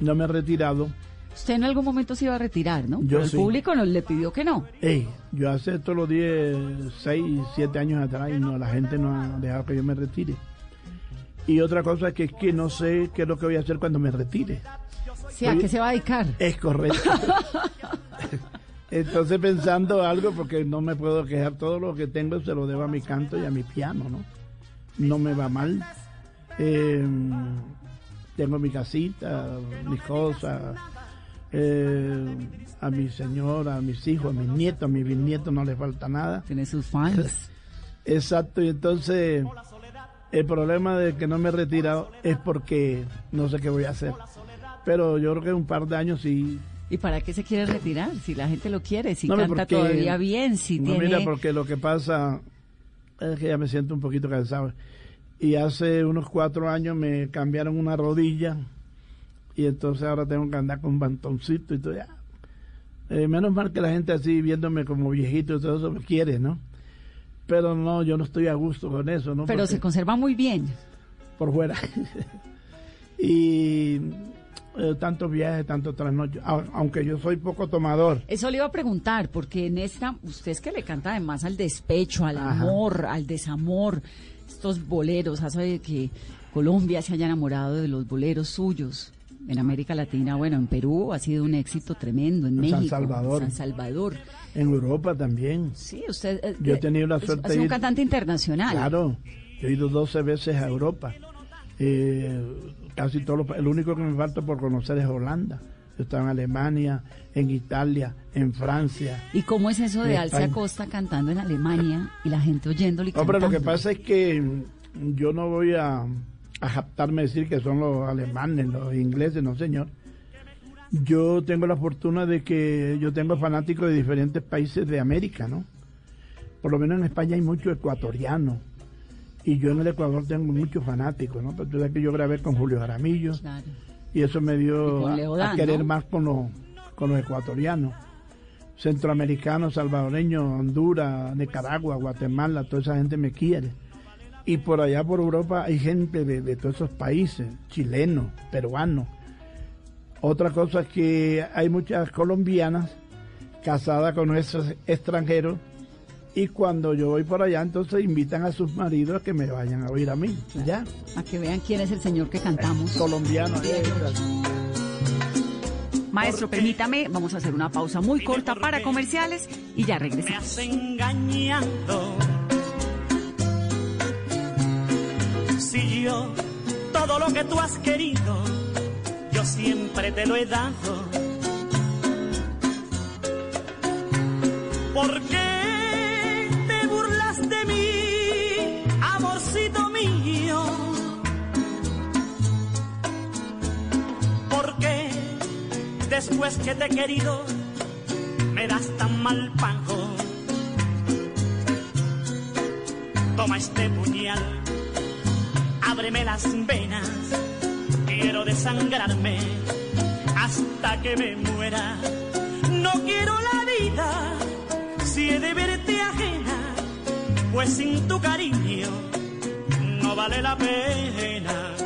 no me he retirado. Usted en algún momento se iba a retirar, ¿no? Yo Pero el sí. público nos le pidió que no. Ey, yo hace todos los 10, 6, 7 años atrás y no, la gente no ha dejado que yo me retire. Y otra cosa que es que no sé qué es lo que voy a hacer cuando me retire. Sí, ¿a qué se va a dedicar? Es correcto. Entonces pensando algo, porque no me puedo quejar, todo lo que tengo se lo debo a mi canto y a mi piano, ¿no? No me va mal. Eh, tengo mi casita, mis cosas, eh, a mi señora, a mis hijos, a mis nietos, a mis bisnietos no les falta nada. Tiene sus fans. Exacto, y entonces el problema de que no me he retirado es porque no sé qué voy a hacer. Pero yo creo que un par de años sí ¿Y para qué se quiere retirar? Si la gente lo quiere, si No, canta porque- todavía bien, si no, tiene... mira, porque lo que pasa es que ya me siento un poquito cansado. Y hace unos cuatro años me cambiaron una rodilla y entonces ahora tengo que andar con un bantoncito y todo. Ya. Eh, menos mal que la gente así viéndome como viejito y todo eso me quiere, ¿no? Pero no, yo no estoy a gusto con eso, ¿no? Pero Porque- se conserva muy bien. por fuera. y eh, tantos viajes, tantos trasnochos, au- aunque yo soy poco tomador. Eso le iba a preguntar, porque en esta, usted es que le canta además al despecho, al Ajá. amor, al desamor, estos boleros, hace que Colombia se haya enamorado de los boleros suyos. en América Latina, bueno, en Perú ha sido un éxito tremendo, en, En San México, Salvador. en San Salvador. En Europa también. Sí, usted eh, Yo he tenido la suerte es un ir- cantante internacional. Claro, yo he ido 12 veces a Europa. Eh, casi todo lo- el único que me falta por conocer es Holanda. Yo estaba en Alemania, en Italia, en Francia. ¿Y cómo es eso de Alcia. Costa cantando en Alemania y la gente oyéndole y Hombre, lo que cantando? pasa es que yo no voy a, a decir que son los alemanes, los ingleses, no señor. Yo tengo la fortuna de que yo tengo fanáticos de diferentes países de América, ¿no? Por lo menos en España hay muchos ecuatorianos. Y yo en el Ecuador tengo muchos fanáticos, ¿no? Pero tú sabes que yo grabé con Julio Jaramillo. Y eso me dio a, querer ¿no? más con los, con los ecuatorianos. Centroamericanos, salvadoreños, Honduras, Nicaragua, Guatemala, toda esa gente me quiere. Y por allá por Europa hay gente de, de todos esos países, chilenos, peruanos. Otra cosa es que hay muchas colombianas casadas con nuestros extranjeros y cuando yo voy por allá entonces invitan a sus maridos a que me vayan a oír a mí. Ya. A que vean quién es el señor que cantamos. Colombiano. Maestro, permítame, vamos a hacer una pausa muy corta para comerciales y ya regresamos. engañando. Si yo todo lo que tú has querido, yo siempre te lo he dado. ¿Por qué después que te he querido me das tan mal pago? Toma este puñal, ábreme las venas, quiero desangrarme hasta que me muera. No quiero la vida si he de verte ajena, pues sin tu cariño no vale la pena.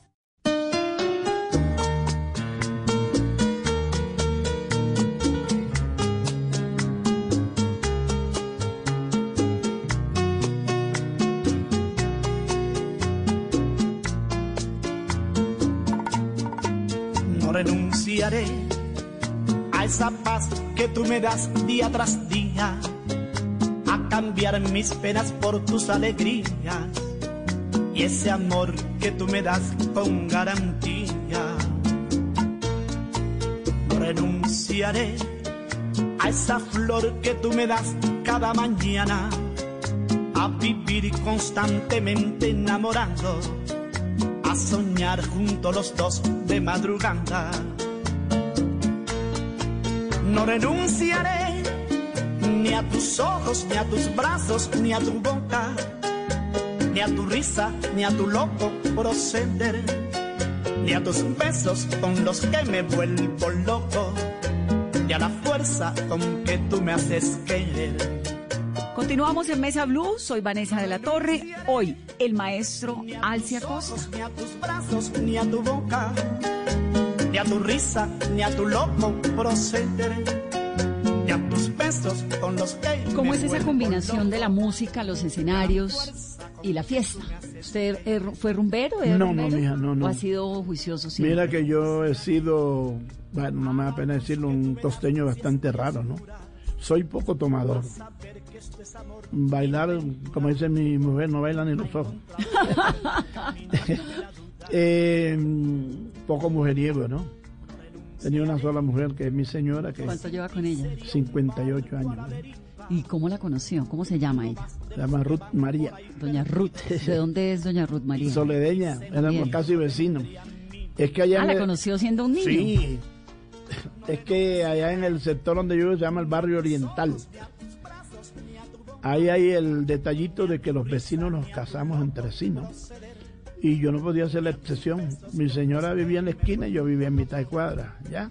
Que tú me das día tras día, a cambiar mis penas por tus alegrías y ese amor que tú me das con garantía. Renunciaré a esa flor que tú me das cada mañana, a vivir constantemente enamorando a soñar juntos los dos de madrugada. No renunciaré ni a tus ojos, ni a tus brazos, ni a tu boca, ni a tu risa, ni a tu loco proceder, ni a tus besos con los que me vuelvo loco, ni a la fuerza con que tú me haces querer. Continuamos en Mesa Blue, soy Vanessa de la Torre. Hoy, el maestro Alcia Costa. Ni a tus brazos, ni a tu boca, a tu risa, ni a tu loco proceder, ni a tus besos con los que ¿Cómo es esa combinación de la música, los escenarios y la fiesta? ¿Usted fue rumbero? ¿Es No, no, rumbero? mija, no, no. ¿O ha sido juicioso siempre? Mira que yo he sido, bueno, no me da pena decirlo, un costeño bastante raro, ¿no? Soy poco tomador. Bailar, como dice mi mujer, no baila ni los ojos. Eh, poco mujeriego, ¿no? Tenía una sola mujer que es mi señora, que ¿Cuánto lleva con ella? 58 años. ¿no? ¿Y cómo la conoció? ¿Cómo se llama ella? Se llama Ruth María. Doña Ruth. ¿De dónde es Doña Ruth María? Soledeña, éramos casi vecinos. Es que allá Ah, la el- conoció siendo un niño. Sí. Es que allá en el sector donde yo vivo se llama el barrio oriental. Ahí hay el detallito de que los vecinos nos casamos entre sí, ¿no? Y yo no podía hacer la excepción. Mi señora vivía en la esquina y yo vivía en mitad de cuadra, ¿ya?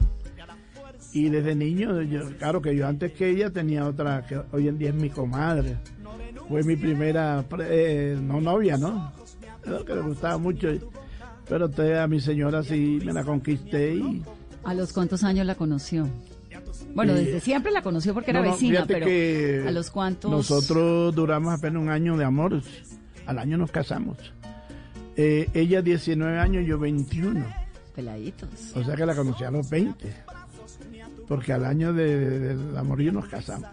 Y desde niño, yo, claro que yo antes que ella tenía otra, que hoy en día es mi comadre. Fue mi primera, eh, no novia, ¿no? Que le gustaba mucho. Pero a mi señora sí me la conquisté y... ¿A los cuántos años la conoció? Bueno, desde siempre la conoció porque era vecina, pero ¿a los cuántos? Nosotros duramos apenas un año de amor. Al año nos casamos. Eh, ella 19 años, yo 21. Peladitos. O sea que la conocí a los 20. Porque al año del de, amorío nos casamos.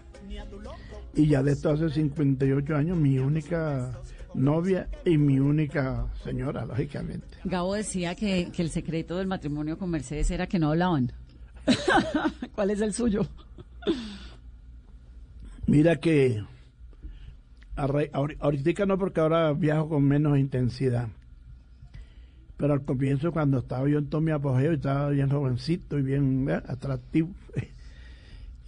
Y ya de esto hace 58 años, mi única novia y mi única señora, lógicamente. Gabo decía que, que el secreto del matrimonio con Mercedes era que no hablaban. ¿Cuál es el suyo? Mira que ahorita no porque ahora viajo con menos intensidad. Pero al comienzo cuando estaba yo en todo mi apogeo, estaba bien jovencito y bien atractivo.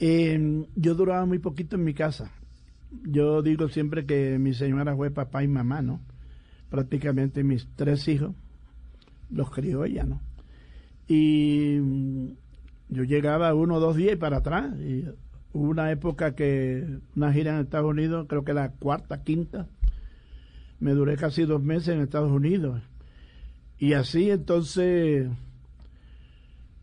Em, yo duraba muy poquito en mi casa. Yo digo siempre que mi señora fue papá y mamá, ¿no? Prácticamente mis tres hijos los crió ella, ¿no? Y yo llegaba uno o dos días para atrás. Y hubo una época que una gira en Estados Unidos, creo que la cuarta, quinta, me duré casi dos meses en Estados Unidos. Y así entonces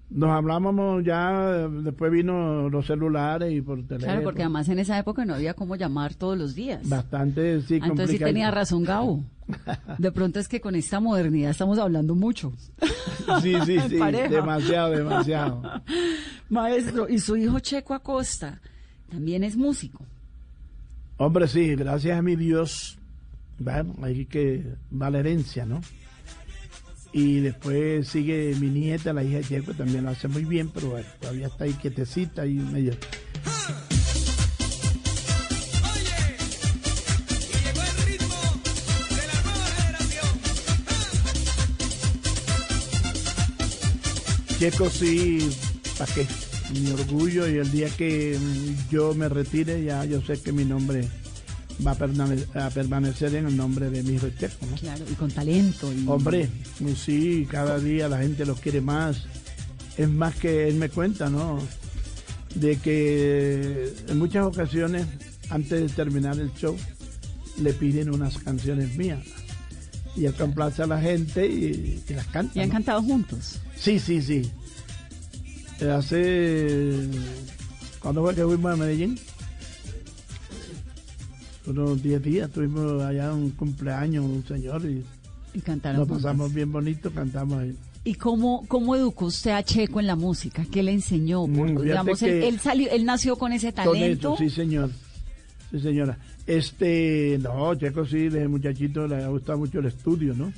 nos hablábamos ya, después vino los celulares y por teléfono. Claro, porque además en esa época no había cómo llamar todos los días. Bastante, sí, ah, Entonces sí tenía razón Gabo. De pronto es que con esta modernidad estamos hablando mucho. Sí, sí, sí, demasiado, demasiado. Maestro, y su hijo Checo Acosta también es músico. Hombre, sí, gracias a mi Dios, bueno, hay que va la herencia, ¿no? Y después sigue mi nieta, la hija de Checo, también lo hace muy bien, pero bueno, todavía está ahí quietecita y medio. Checo sí, ¿para qué? Mi orgullo y el día que yo me retire ya yo sé que mi nombre va a, permanecer en el nombre de mi hijo Checo. ¿no? Claro, y con talento. Y... Hombre, sí, cada día la gente lo quiere más. Es más que él me cuenta, ¿no? De que en muchas ocasiones, antes de terminar el show, le piden unas canciones mías. Y él complace a la gente y, las canta. ¿Y han cantado juntos? Sí, sí, sí. Hace. ¿Cuándo fue que fuimos a Medellín? Unos 10 días tuvimos allá un cumpleaños, un señor, y, y cantaron. Nos pasamos bien bonito, cantamos ahí. ¿Y cómo, cómo educó usted a Checo en la música? ¿Qué le enseñó? Mm, digamos, él, salió, él nació con ese talento. sí, señor. Sí, señora. Este, no, Checo sí, desde muchachito le ha gustado mucho el estudio, ¿no?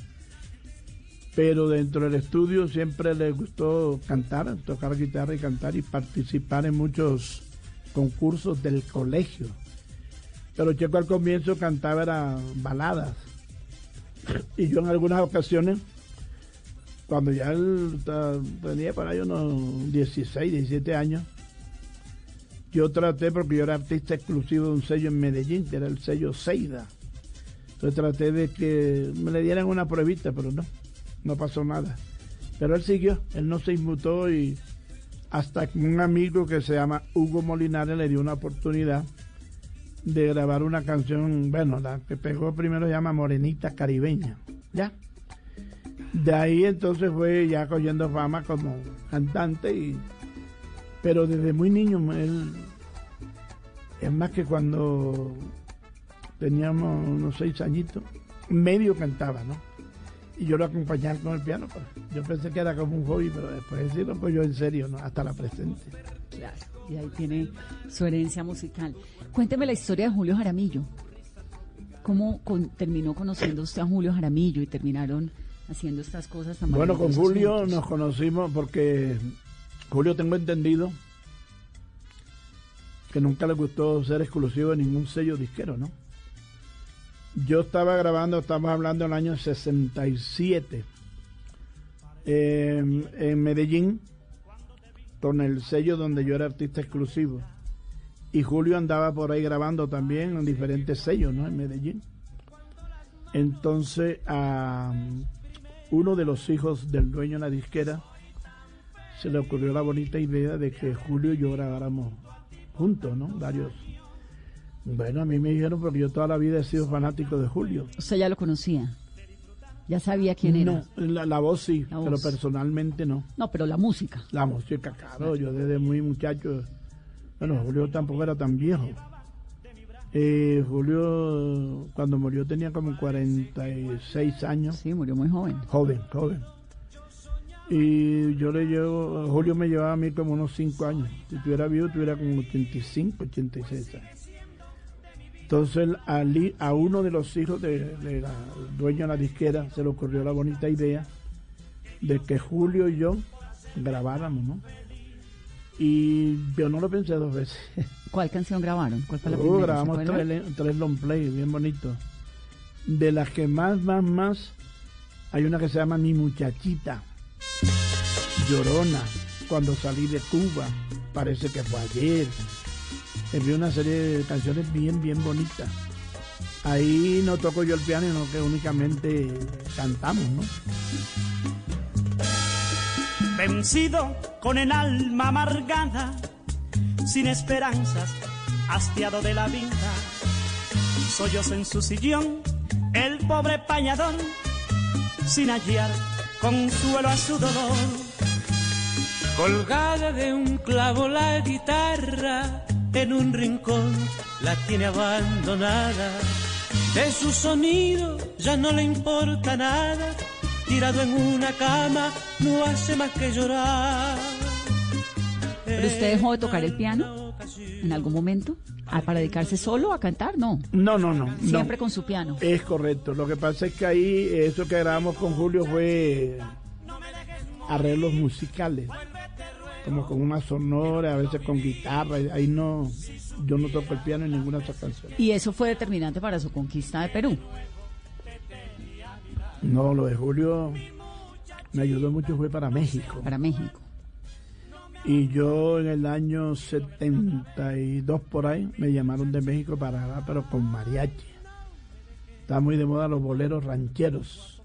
Pero dentro del estudio siempre le gustó cantar, tocar guitarra y cantar y participar en muchos concursos del colegio. Pero Checo al comienzo cantaba era baladas. Y yo en algunas ocasiones, cuando ya él tenía por ahí unos 16, 17 años, yo traté, porque yo era artista exclusivo de un sello en Medellín, que era el sello Seida. Entonces traté de que me le dieran una pruebita, pero no, no pasó nada. Pero él siguió, él no se inmutó y hasta un amigo que se llama Hugo Molinares le dio una oportunidad de grabar una canción, bueno, la que pegó primero se llama Morenita Caribeña, ¿ya? De ahí entonces fue ya cogiendo fama como cantante y pero desde muy niño él es más que cuando teníamos unos seis añitos, medio cantaba, ¿no? Y yo lo acompañaba con el piano. Pues. Yo pensé que era como un hobby, pero después sí lo yo en serio, ¿no? Hasta la presente. Claro, y ahí tiene su herencia musical. Cuénteme la historia de Julio Jaramillo. ¿Cómo terminó conociendo usted a Julio Jaramillo y terminaron haciendo estas cosas tan Bueno, con Julio nos conocimos porque Julio tengo entendido que nunca le gustó ser exclusivo de ningún sello disquero, ¿no? Yo estaba grabando, estamos hablando del año 67, en Medellín, con el sello donde yo era artista exclusivo. Y Julio andaba por ahí grabando también en diferentes sellos, ¿no? En Medellín. Entonces, a uno de los hijos del dueño de la disquera se le ocurrió la bonita idea de que Julio y yo grabáramos juntos, ¿no? Varios. Bueno, a mí me dijeron porque yo toda la vida he sido fanático de Julio. O sea, ya lo conocía. Ya sabía quién era. No, la, la voz sí, La pero voz. personalmente no. No, pero la música. La música, claro, yo desde muy muchacho. Bueno, Julio tampoco era tan viejo. Eh, Julio, cuando murió, tenía como 46 años. Sí, murió muy joven. Joven, joven. Y yo le llevo, Julio me llevaba a mí como unos 5 años. Si tuviera vivo, tuviera como 85, 86 años. Entonces a, uno de los hijos de, de la dueña de la disquera se le ocurrió la bonita idea de que Julio y yo grabáramos, ¿no? Y yo no lo pensé dos veces. ¿Cuál canción grabaron? ¿Cuál fue la Uh, primera? ¿Se grabamos tres, tres long play, bien bonito. De las que más, más, más, hay una que se llama Mi Muchachita, Llorona, cuando salí de Cuba, parece que fue ayer. Envié una serie de canciones bien, bien bonitas. Ahí no toco yo el piano, sino que únicamente cantamos, ¿no? Vencido con el alma amargada, sin esperanzas, hastiado de la vida. Sollozó en su sillón el pobre pañador, sin hallar consuelo a su dolor. Colgada de un clavo la guitarra, en un rincón la tiene abandonada. De su sonido ya no le importa nada, tirado en una cama no hace más que llorar. ¿Pero usted dejó de tocar el piano en algún momento? Ah, ¿Para dedicarse solo a cantar? No. No, no, no. no. Siempre con su piano. Es correcto. Lo que pasa es que ahí eso que grabamos con Julio fue arreglos musicales, como con una sonora, a veces con guitarra. Ahí no, yo no toco el piano en ninguna de esas canciones. Y eso fue determinante para su conquista de Perú. No, lo de Julio me ayudó mucho fue para México. Para México. Y yo en el año 72 por ahí me llamaron de México para grabar, pero con mariachi. Está muy de moda los boleros rancheros.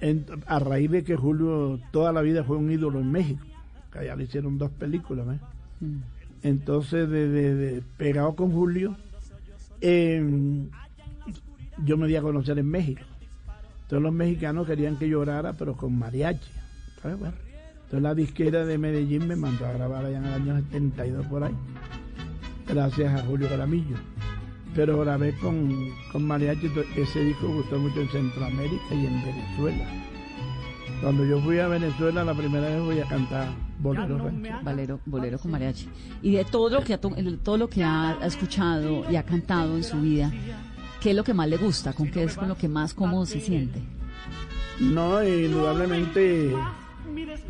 En- a raíz de que Julio toda la vida fue un ídolo en México, que allá le hicieron dos películas. ¿ves? Entonces, de, de- de- pegado con Julio, em, yo me di a conocer en México. Entonces los mexicanos querían que llorara, pero con mariachi. ¿sabes? Bueno, entonces la disquera de Medellín me mandó a grabar allá en el año 72 por ahí, gracias a Julio Garamillo. Pero grabé con, con mariachi, ese disco gustó mucho en Centroamérica y en Venezuela. Cuando yo fui a Venezuela la primera vez voy a cantar bolero ranchero. Bolero, bolero con mariachi. Y de todo lo que ha, todo lo que ha ha escuchado y ha cantado en su vida, ¿qué es lo que más le gusta? ¿Con qué es con lo que más cómodo se siente? No, indudablemente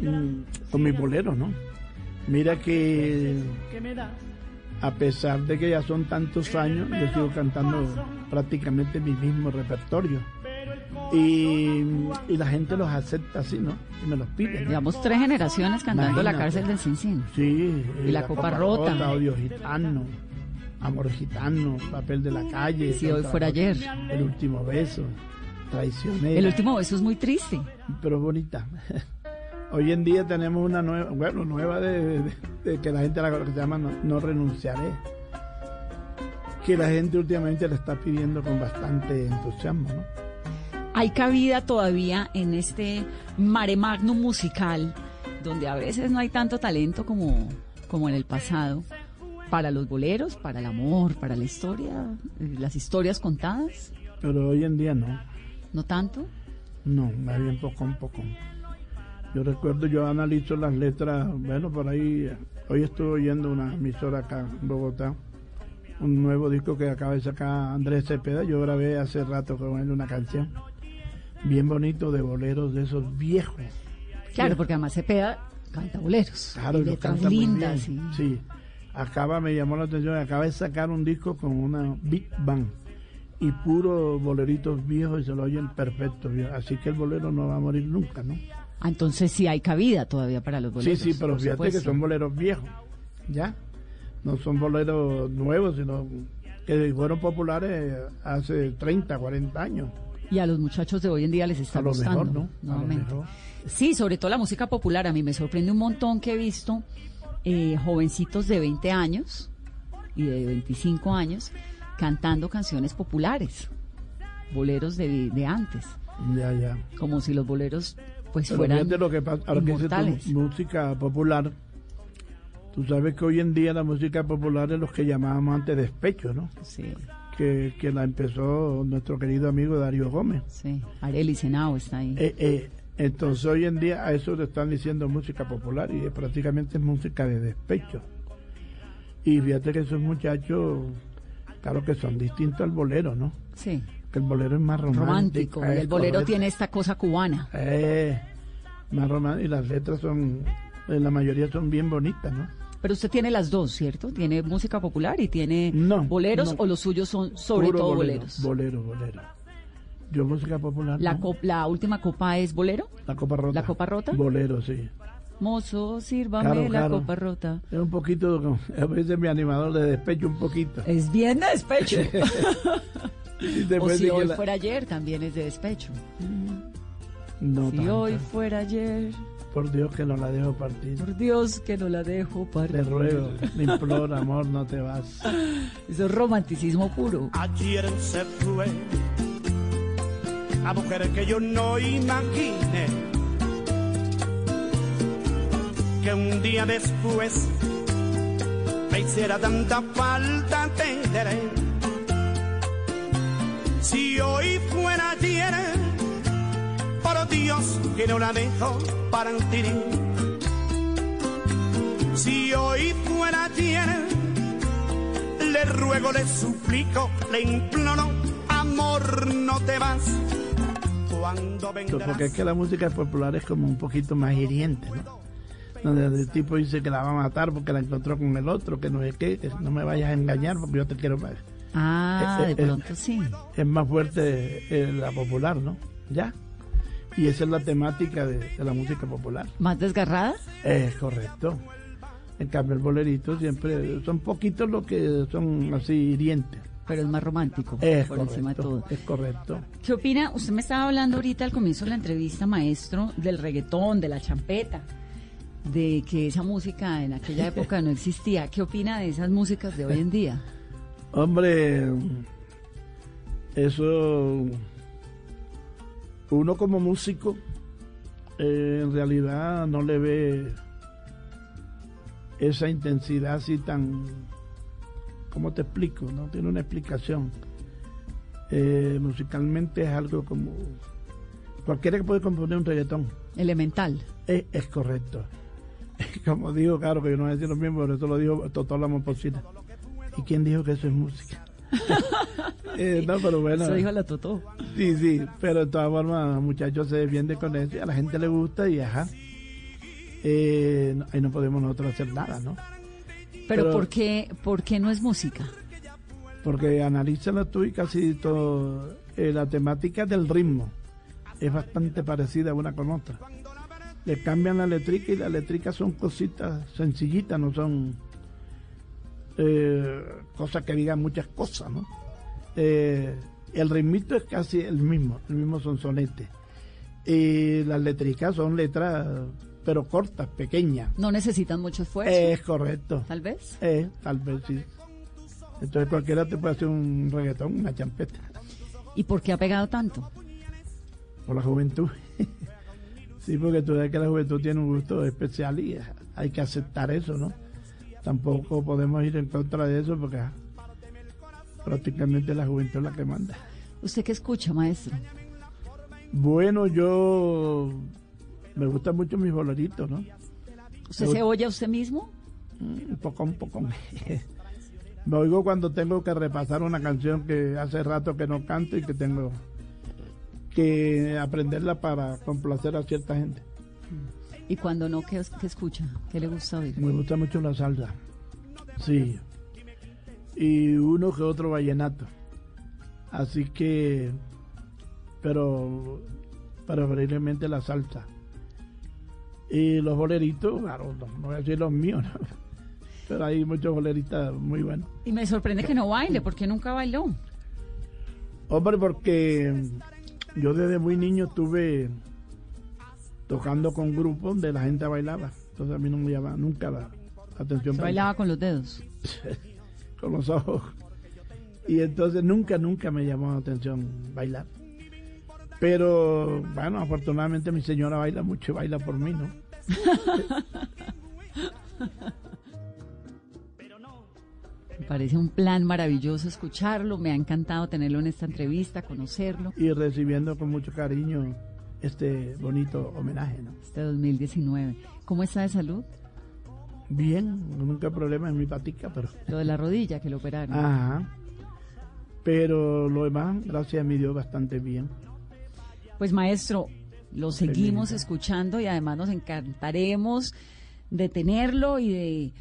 mm, con mis boleros, ¿no? Mira que a pesar de que ya son tantos años, yo sigo cantando prácticamente mi mismo repertorio. Y, y la gente los acepta así, ¿no? Y me los pide. Llevamos tres generaciones cantando La cárcel del Cincín. Sí. Y La Copa Rota. Odio Gitano, Amor Gitano, Papel de la Calle. Si hoy fuera ayer. El último beso, Traicionera. El último beso es muy triste. pero bonita. Hoy en día tenemos una nueva, bueno, nueva de, de- de que la gente la que se llama no, No renunciaré. Que la gente últimamente le está pidiendo con bastante entusiasmo, ¿no? Hay cabida todavía en este mare magnum musical, donde a veces no hay tanto talento como, como en el pasado, para los boleros, para el amor, para la historia, eh, las historias contadas. Pero hoy en día no. ¿No tanto? No, más bien poco a poco. Yo recuerdo, yo analizo las letras, bueno, por ahí, hoy estuve oyendo una emisora acá en Bogotá, un nuevo disco que acaba de sacar Andrés Cepeda, yo grabé hace rato con él una canción, bien bonito de boleros de esos viejos. Claro, porque además Cepeda canta boleros. Claro, y letras canta lindas. y- Sí, acaba, me llamó la atención, acaba de sacar un disco con una Big Band y puros boleritos viejos y se lo oyen perfecto. Así que el bolero no va a morir nunca, ¿no? Ah, entonces sí hay cabida todavía para los boleros. Sí, sí, pero fíjate que son boleros viejos, ¿ya? No son boleros nuevos, sino que fueron populares hace 30, 40 años. Y a los muchachos de hoy en día les está A lo gustando. mejor, ¿no? Nuevamente. Sí, sobre todo la música popular. A mí me sorprende un montón que he visto eh, jovencitos de 20 años y de 25 años cantando canciones populares, boleros de, de antes, Ya, ya. como si los boleros pues Pero fueran lo que pasa, ahora que música popular, tú sabes que hoy en día la música popular es lo que llamábamos antes despecho, ¿no? Sí. Que, que la empezó nuestro querido amigo Darío Gómez. Sí, Arely Senao está ahí. Eh, eh, entonces hoy en día a eso le están diciendo música popular y es prácticamente es música de despecho. Y fíjate que esos muchachos, claro que son distintos al bolero, ¿no? Sí. Que el bolero es más romántico. romántico. Y el bolero correcto. tiene esta cosa cubana. Eh, más romántico y las letras son, en la mayoría son bien bonitas, ¿no? Pero usted tiene las dos, ¿cierto? Tiene música popular y tiene boleros no. o los suyos son sobre Puro todo bolero, boleros. Bolero, bolero. Yo música popular. La, ¿no? cop- la última copa es bolero. La copa rota. ¿La copa rota? Bolero, sí. Mozo, sírvame Claro, la claro. copa rota. Es un poquito, a veces mi animador de despecho un poquito. Es bien de despecho. Y o si hoy la- fuera ayer, también es de despecho. No si tanto. hoy fuera ayer, Por Dios que no la dejo partir. por Dios que no la dejo partir. Te ruego, te imploro, amor, no te vas. Eso es romanticismo puro. Ayer se fue la mujer que yo no imaginé que un día después me hiciera tanta falta te diré si hoy fuera ayer Dios que no la dejo partir si hoy fuera ayer le ruego, le suplico, le imploro, amor, no te vas. Cuando vendrás. Porque es que la música popular es como un poquito más hiriente, ¿no? Donde el tipo dice que la va a matar porque la encontró con el otro, que no es que, que no me vayas a engañar porque yo te quiero más. Ah, Eh, de eh, eh, pronto sí. Es más fuerte eh, la popular, ¿no? Ya. Y esa es la temática de, de la música popular. ¿Más desgarrada? Es correcto. En cambio, el bolerito siempre son poquitos los que son así hirientes. Pero es más romántico. Es por encima de correcto, todo. es correcto. ¿Qué opina? Usted me estaba hablando ahorita al comienzo de la entrevista, maestro, del reggaetón, de la champeta, de que esa música en aquella época no existía. ¿Qué opina de esas músicas de hoy en día? Hombre, eso, uno como músico, eh, en realidad no le ve esa intensidad así tan, ¿cómo te explico? No tiene una explicación. Eh, musicalmente es algo como, cualquiera que puede componer un reggaetón. Elemental. Es, es correcto. Como digo, claro que yo no voy a decir lo mismo, pero eso lo dijo Totó la Momposina. ¿Y quién dijo que eso es música? Eh, no, pero bueno. Eso dijo la Totó. Sí, sí, pero de todas formas, muchachos se defiende con eso y a la gente le gusta y ajá. Eh, no- ahí no podemos nosotros hacer nada, ¿no? Pero, Pero- ¿por, qué, ¿por qué no es música? Porque analízala tú y casi todo, eh, la temática del ritmo es bastante parecida una con otra. Le cambian la letrica y las letricas son cositas sencillitas, no son eh, cosas que digan muchas cosas, ¿no? Eh, el ritmito es casi el mismo, el mismo sonsonete. Y las letricas son letras, pero cortas, pequeñas. No necesitan mucho esfuerzo. Es correcto. Tal vez. Eh, tal vez sí. Entonces cualquiera te puede hacer un reggaetón, una champeta, ¿Y por qué ha pegado tanto? por la juventud. sí, porque tú sabes que la juventud tiene un gusto especial y hay que aceptar eso, ¿no? Tampoco podemos ir en contra de eso porque prácticamente la juventud es la que manda. ¿Usted qué escucha, maestro? Bueno, yo me gustan mucho mis boleritos, ¿no? ¿Usted Me se oye a usted mismo? Un poco, un poco. Me oigo cuando tengo que repasar una canción que hace rato que no canto y que tengo que aprenderla para complacer a cierta gente. ¿Y cuando no, qué, qué escucha? ¿Qué le gusta oír? Me gusta mucho la salsa. Sí. Y uno que otro vallenato. Así que, pero preferiblemente la salsa. Y los boleritos, claro, no, no voy a decir los míos, ¿no? pero hay muchos boleristas muy buenos. Y me sorprende que no baile, porque nunca bailó. Hombre, porque yo desde muy niño estuve tocando con grupos donde la gente bailaba. Entonces a mí no me llamaba nunca la atención. Se bailaba con los dedos. con los ojos. Y entonces nunca, nunca me llamó la atención bailar. Pero bueno, afortunadamente mi señora baila mucho y baila por mí, ¿no? Me parece un plan maravilloso escucharlo. Me ha encantado tenerlo en esta entrevista, conocerlo. Y recibiendo con mucho cariño este bonito homenaje, ¿no? Este 2019. ¿Cómo está de salud? Bien, nunca problema en mi patica, pero... Lo de la rodilla que lo operaron. Ajá. Pero lo demás, gracias a mi Dios, bastante bien. Pues maestro, lo seguimos escuchando y además nos encantaremos de tenerlo y de,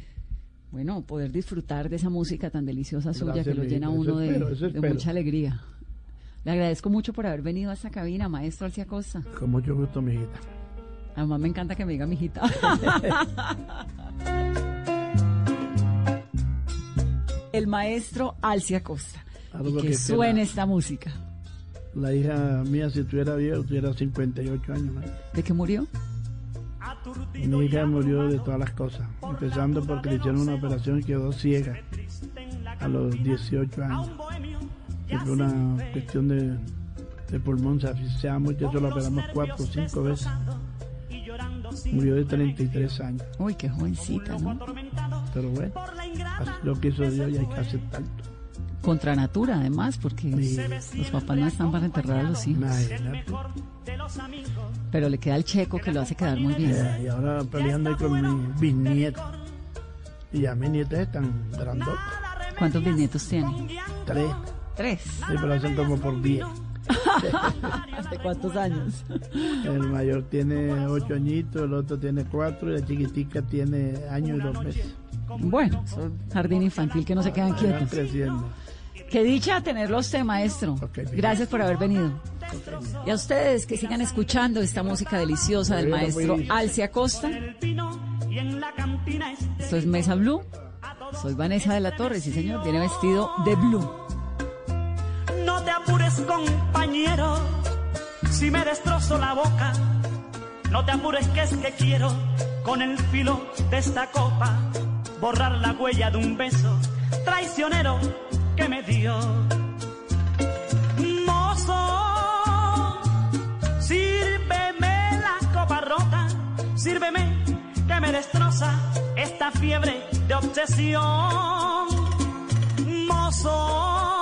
bueno, poder disfrutar de esa música tan deliciosa suya Gracias, que lo llena uno de, espero, mucha alegría. Le agradezco mucho por haber venido a esta cabina, maestro Alcia Costa. Con mucho gusto, mi hijita. Además me encanta que me diga mi hijita. El maestro Alcia Costa. Y que que suene esta música. La hija mía, si tuviera viejo, tuviera 58 años. ¿no? ¿De qué murió? Mi hija murió de todas las cosas, empezando porque le hicieron una operación y quedó ciega a los 18 años. Fue una cuestión de, de pulmón, se asfixiaba mucho, eso lo operamos cuatro o cinco veces. Murió de 33 años. Uy, qué jovencita, ¿no? Pero bueno, lo que hizo Dios y hay que aceptarlo. Contra natura, además, porque los papás no están para enterrar a los hijos. Pero le queda el checo que lo hace quedar muy bien. Eh, y ahora peleando ahí con mi bisnieto. Y ya mis nietos están grandotes. ¿Cuántos bisnietos tiene? Tres. Tres. Sí, pero hacen como por diez. ¿De cuántos años? El mayor tiene ocho añitos, el otro tiene cuatro y la chiquitica tiene año y dos meses. Bueno, es un jardín infantil que no se quedan Ahí van quietos. creciendo. Qué dicha tenerlo a usted, maestro. Gracias por haber venido. Y a ustedes que sigan escuchando esta música deliciosa del maestro. Alcia Costa. Esto es Mesa Blue. Soy Vanessa de la Torre, sí señor, viene vestido de blue. No te apures, compañero, si me destrozo la boca. No te apures, que es que quiero, con el filo de esta copa, borrar la huella de un beso traicionero que me dio. Mozo, sírveme la copa rota, sírveme que me destroza esta fiebre de obsesión. Mozo,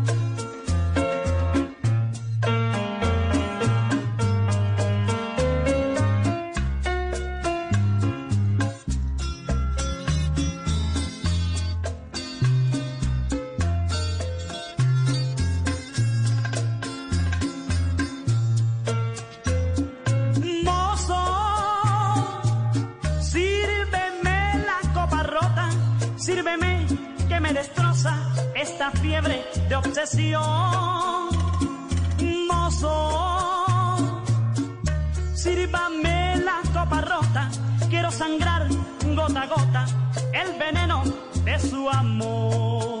Fiebre de obsesión. Mozo, sírvame la copa rota, quiero sangrar gota a gota el veneno de su amor.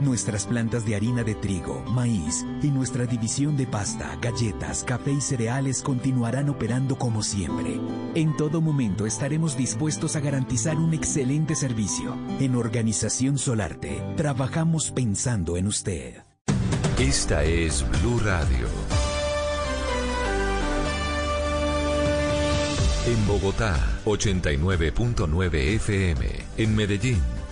Nuestras plantas de harina de trigo, maíz y nuestra división de pasta, galletas, café y cereales continuarán operando como siempre. En todo momento estaremos dispuestos a garantizar un excelente servicio. En Organización Solarte, trabajamos pensando en usted. Esta es Blue Radio. En Bogotá, 89.9 FM. En Medellín,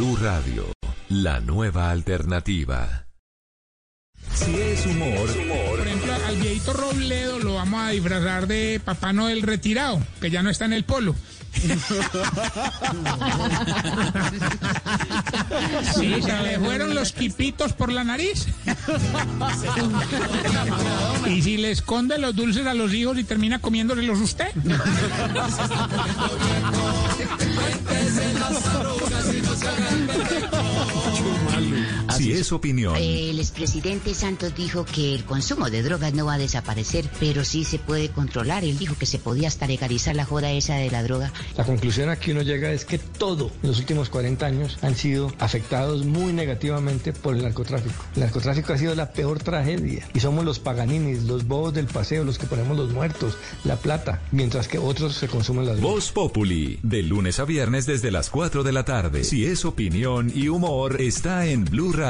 Blue Radio, la nueva alternativa. Si es humor, Por ejemplo, Robledo lo vamos a disfrazar de Papá Noel retirado, que ya no está en el polo. Sí, se le fueron los quipitos por la nariz. Y si le esconde los dulces a los hijos y termina comiéndoselos usted. Si es opinión, El expresidente Santos dijo que el consumo de drogas no va a desaparecer, pero sí se puede controlar. Él dijo que se podía hasta legalizar la joda esa de la droga. La conclusión a que uno llega es que todo en los últimos 40 años han sido afectados muy negativamente por el narcotráfico. El narcotráfico ha sido la peor tragedia y somos los paganinis, los bobos del paseo, los que ponemos los muertos, la plata, mientras que otros se consumen las drogas. Voz Populi, de lunes a viernes desde las 4 de la tarde. Si es opinión y humor, está en Blue Radio,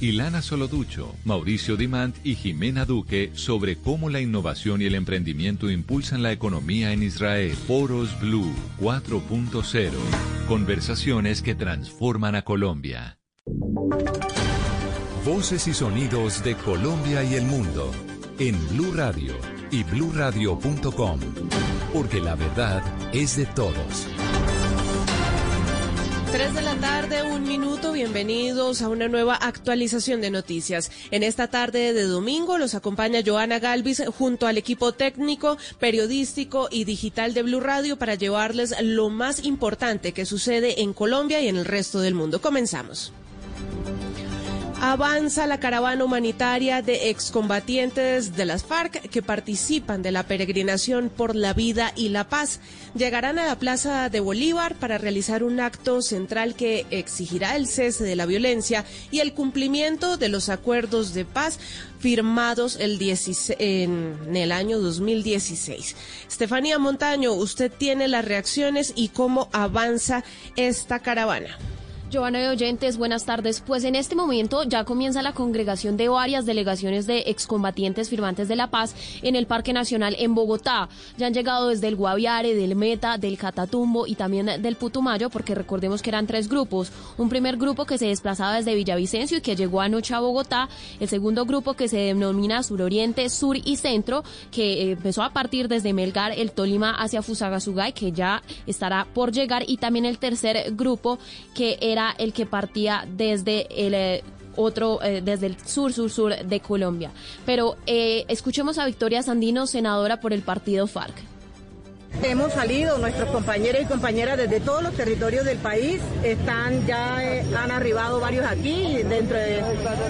Ilana Soloducho, Mauricio Dimant y Jimena Duque sobre cómo la innovación y el emprendimiento impulsan la economía en Israel. Foros Blue 4.0. Conversaciones que transforman a Colombia. Voces y sonidos de Colombia y el mundo en Blue Radio y bluradio.com, porque la verdad es de todos. 3 de la tarde, un minuto, bienvenidos a una nueva actualización de noticias. En esta tarde de domingo los acompaña Joana Galvis junto al equipo técnico, periodístico y digital de Blue Radio para llevarles lo más importante que sucede en Colombia y en el resto del mundo. Comenzamos. Avanza la caravana humanitaria de excombatientes de las FARC que participan de la peregrinación por la vida y la paz. Llegarán a la Plaza de Bolívar para realizar un acto central que exigirá el cese de la violencia y el cumplimiento de los acuerdos de paz firmados el 16 en el año 2016. Estefanía Montaño, usted tiene las reacciones y cómo avanza esta caravana. Giovanna de Oyentes, buenas tardes. Pues en este momento ya comienza la congregación de varias delegaciones de excombatientes firmantes de la paz en el Parque Nacional en Bogotá. Ya han llegado desde el Guaviare, del Meta, del Catatumbo y también del Putumayo, porque recordemos que eran tres grupos. Un primer grupo que se desplazaba desde Villavicencio y que llegó anoche a Bogotá. El segundo grupo que se denomina Suroriente, Sur y Centro, que empezó a partir desde Melgar, el Tolima hacia Fusagasugay, que ya estará por llegar. Y también el tercer grupo que era el que partía desde el eh, otro eh, desde el sur sur sur de Colombia. Pero eh, escuchemos a Victoria Sandino, senadora por el partido FARC. Hemos salido, nuestros compañeros y compañeras desde todos los territorios del país están ya han arribado varios aquí dentro de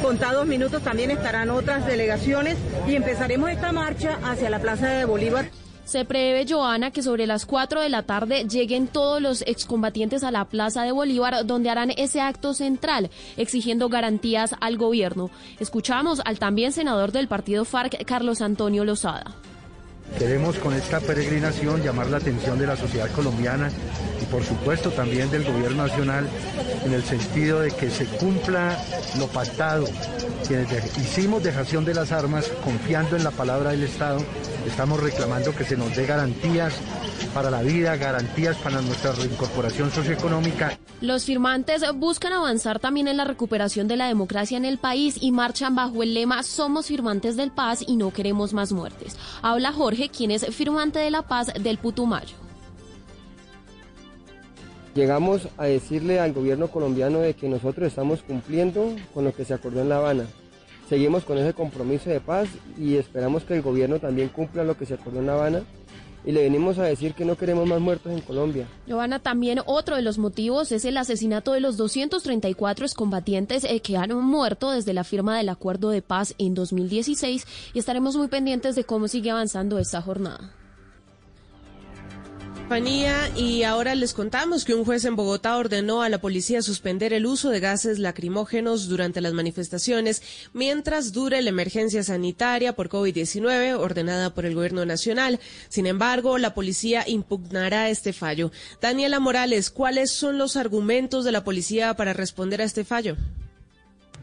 contados minutos también estarán otras delegaciones y empezaremos esta marcha hacia la Plaza de Bolívar. Se prevé, Joana, que sobre las 4 de la tarde lleguen todos los excombatientes a la Plaza de Bolívar, donde harán ese acto central, exigiendo garantías al gobierno. Escuchamos al también senador del partido FARC, Carlos Antonio Lozada. Queremos con esta peregrinación llamar la atención de la sociedad colombiana por supuesto también del gobierno nacional en el sentido de que se cumpla lo pactado. Quienes hicimos dejación de las armas confiando en la palabra del Estado, estamos reclamando que se nos dé garantías para la vida, garantías para nuestra reincorporación socioeconómica. Los firmantes buscan avanzar también en la recuperación de la democracia en el país y marchan bajo el lema Somos firmantes del paz y no queremos más muertes. Habla Jorge, quien es firmante de la paz del Putumayo. Llegamos a decirle al gobierno colombiano de que nosotros estamos cumpliendo con lo que se acordó en La Habana. Seguimos con ese compromiso de paz y esperamos que el gobierno también cumpla lo que se acordó en La Habana. Y le venimos a decir que no queremos más muertos en Colombia. Giovanna, también otro de los motivos es el asesinato de los 234 excombatientes eh, que han muerto desde la firma del acuerdo de paz en 2016 y estaremos muy pendientes de cómo sigue avanzando esta jornada. Y ahora les contamos que un juez en Bogotá ordenó a la policía suspender el uso de gases lacrimógenos durante las manifestaciones mientras dure la emergencia sanitaria por COVID-19 ordenada por el gobierno nacional. Sin embargo, la policía impugnará este fallo. Daniela Morales, ¿cuáles son los argumentos de la policía para responder a este fallo?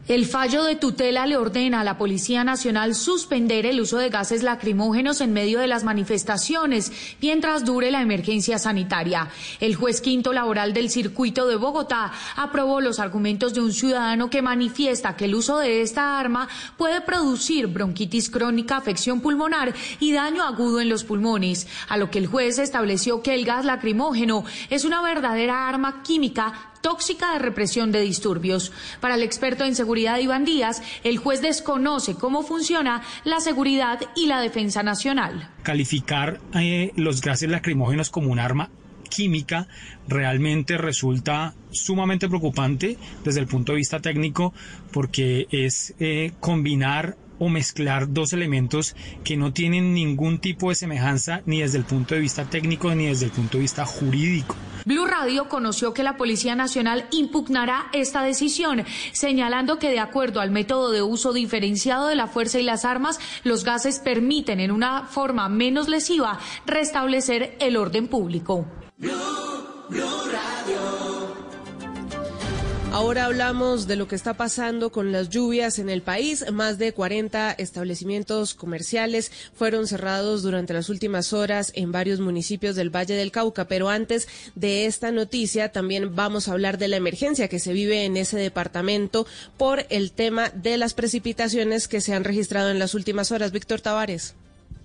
El fallo de tutela le ordena a la Policía Nacional suspender el uso de gases lacrimógenos en medio de las manifestaciones mientras dure la emergencia sanitaria. El juez quinto laboral del circuito de Bogotá aprobó los argumentos de un ciudadano que manifiesta que el uso de esta arma puede producir bronquitis crónica, afección pulmonar y daño agudo en los pulmones, a lo que el juez estableció que el gas lacrimógeno es una verdadera arma química tóxica de represión de disturbios. Para el experto en seguridad Iván Díaz, el juez desconoce cómo funciona la seguridad y la defensa nacional. Calificar eh, los gases lacrimógenos como un arma química realmente resulta sumamente preocupante desde el punto de vista técnico porque es eh, combinar o mezclar dos elementos que no tienen ningún tipo de semejanza ni desde el punto de vista técnico ni desde el punto de vista jurídico. Blue Radio conoció que la Policía Nacional impugnará esta decisión, señalando que de acuerdo al método de uso diferenciado de la fuerza y las armas, los gases permiten en una forma menos lesiva restablecer el orden público. Ahora hablamos de lo que está pasando con las lluvias en el país. Más de 40 establecimientos comerciales fueron cerrados durante las últimas horas en varios municipios del Valle del Cauca. Pero antes de esta noticia, también vamos a hablar de la emergencia que se vive en ese departamento por el tema de las precipitaciones que se han registrado en las últimas horas. Víctor Tavares.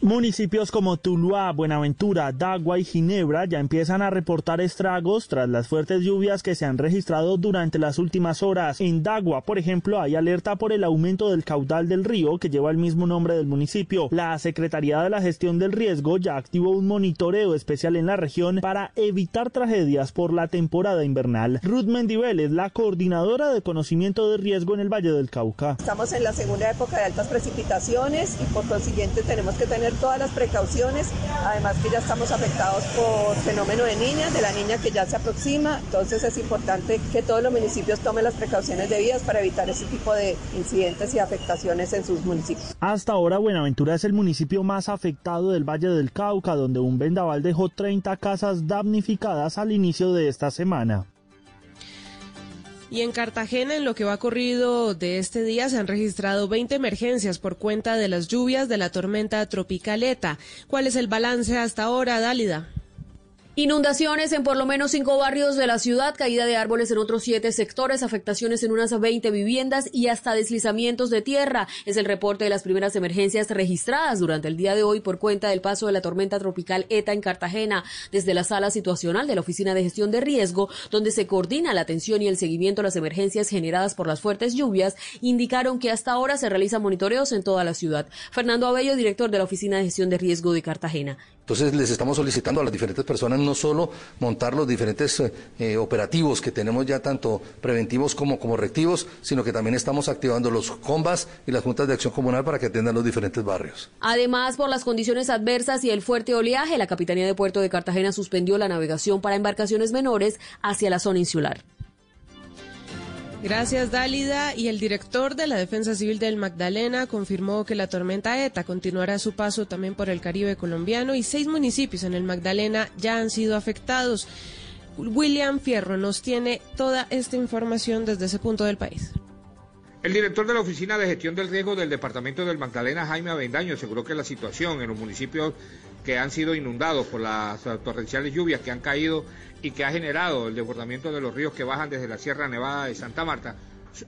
Municipios como Tuluá, Buenaventura, Dagua y Ginebra ya empiezan a reportar estragos tras las fuertes lluvias que se han registrado durante las últimas horas. En Dagua, por ejemplo, hay alerta por el aumento del caudal del río que lleva el mismo nombre del municipio. La Secretaría de la Gestión del Riesgo ya activó un monitoreo especial en la región para evitar tragedias por la temporada invernal. Ruth Mendivel es la coordinadora de conocimiento de riesgo en el Valle del Cauca. Estamos en la segunda época de altas precipitaciones y por consiguiente tenemos que tener todas las precauciones, además que ya estamos afectados por fenómeno de niñas, de la niña que ya se aproxima, entonces es importante que todos los municipios tomen las precauciones debidas para evitar ese tipo de incidentes y afectaciones en sus municipios. Hasta ahora Buenaventura es el municipio más afectado del Valle del Cauca, donde un vendaval dejó 30 casas damnificadas al inicio de esta semana. Y en Cartagena, en lo que va corrido de este día, se han registrado 20 emergencias por cuenta de las lluvias de la tormenta tropical ETA. ¿Cuál es el balance hasta ahora, Dálida? Inundaciones en por lo menos cinco barrios de la ciudad, caída de árboles en otros siete sectores, afectaciones en unas 20 viviendas y hasta deslizamientos de tierra. Es el reporte de las primeras emergencias registradas durante el día de hoy por cuenta del paso de la tormenta tropical ETA en Cartagena, desde la sala situacional de la Oficina de Gestión de Riesgo, donde se coordina la atención y el seguimiento a las emergencias generadas por las fuertes lluvias, indicaron que hasta ahora se realizan monitoreos en toda la ciudad. Fernando Abello, director de la Oficina de Gestión de Riesgo de Cartagena. Entonces les estamos solicitando a las diferentes personas no solo montar los diferentes eh, operativos que tenemos ya tanto preventivos como, reactivos, sino que también estamos activando los combas y las juntas de acción comunal para que atiendan los diferentes barrios. Además, por las condiciones adversas y el fuerte oleaje, la Capitanía de Puerto de Cartagena suspendió la navegación para embarcaciones menores hacia la zona insular. Gracias, Dálida. Y el director de la Defensa Civil del Magdalena confirmó que la tormenta ETA continuará su paso también por el Caribe colombiano y seis municipios en el Magdalena ya han sido afectados. William Fierro nos tiene toda esta información desde ese punto del país. El director de la Oficina de Gestión del Riesgo del Departamento del Magdalena, Jaime Avendaño, aseguró que la situación en los municipios que han sido inundados por las torrenciales lluvias que han caído y que ha generado el desbordamiento de los ríos que bajan desde la Sierra Nevada de Santa Marta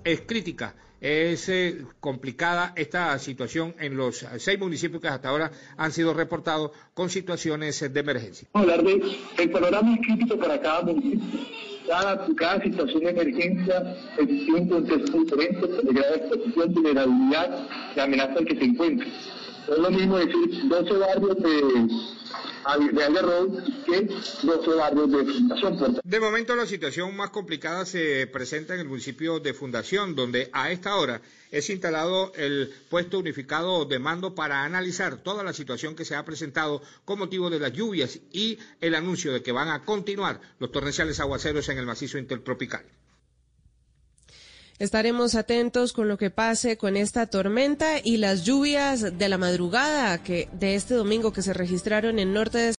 es crítica. Es eh, complicada esta situación en los seis municipios que hasta ahora han sido reportados con situaciones de emergencia. Hablar de el panorama es crítico para cada municipio. Cada, cada situación de emergencia tiene un contexto diferente, de grado de exposición, vulnerabilidad y amenaza en que se encuentra. Es lo mismo decir 12 barrios de de momento la situación más complicada se presenta en el municipio de Fundación, donde a esta hora es instalado el puesto unificado de mando para analizar toda la situación que se ha presentado con motivo de las lluvias y el anuncio de que van a continuar los torrenciales aguaceros en el macizo intertropical. Estaremos atentos con lo que pase con esta tormenta y las lluvias de la madrugada que de este domingo que se registraron en norte de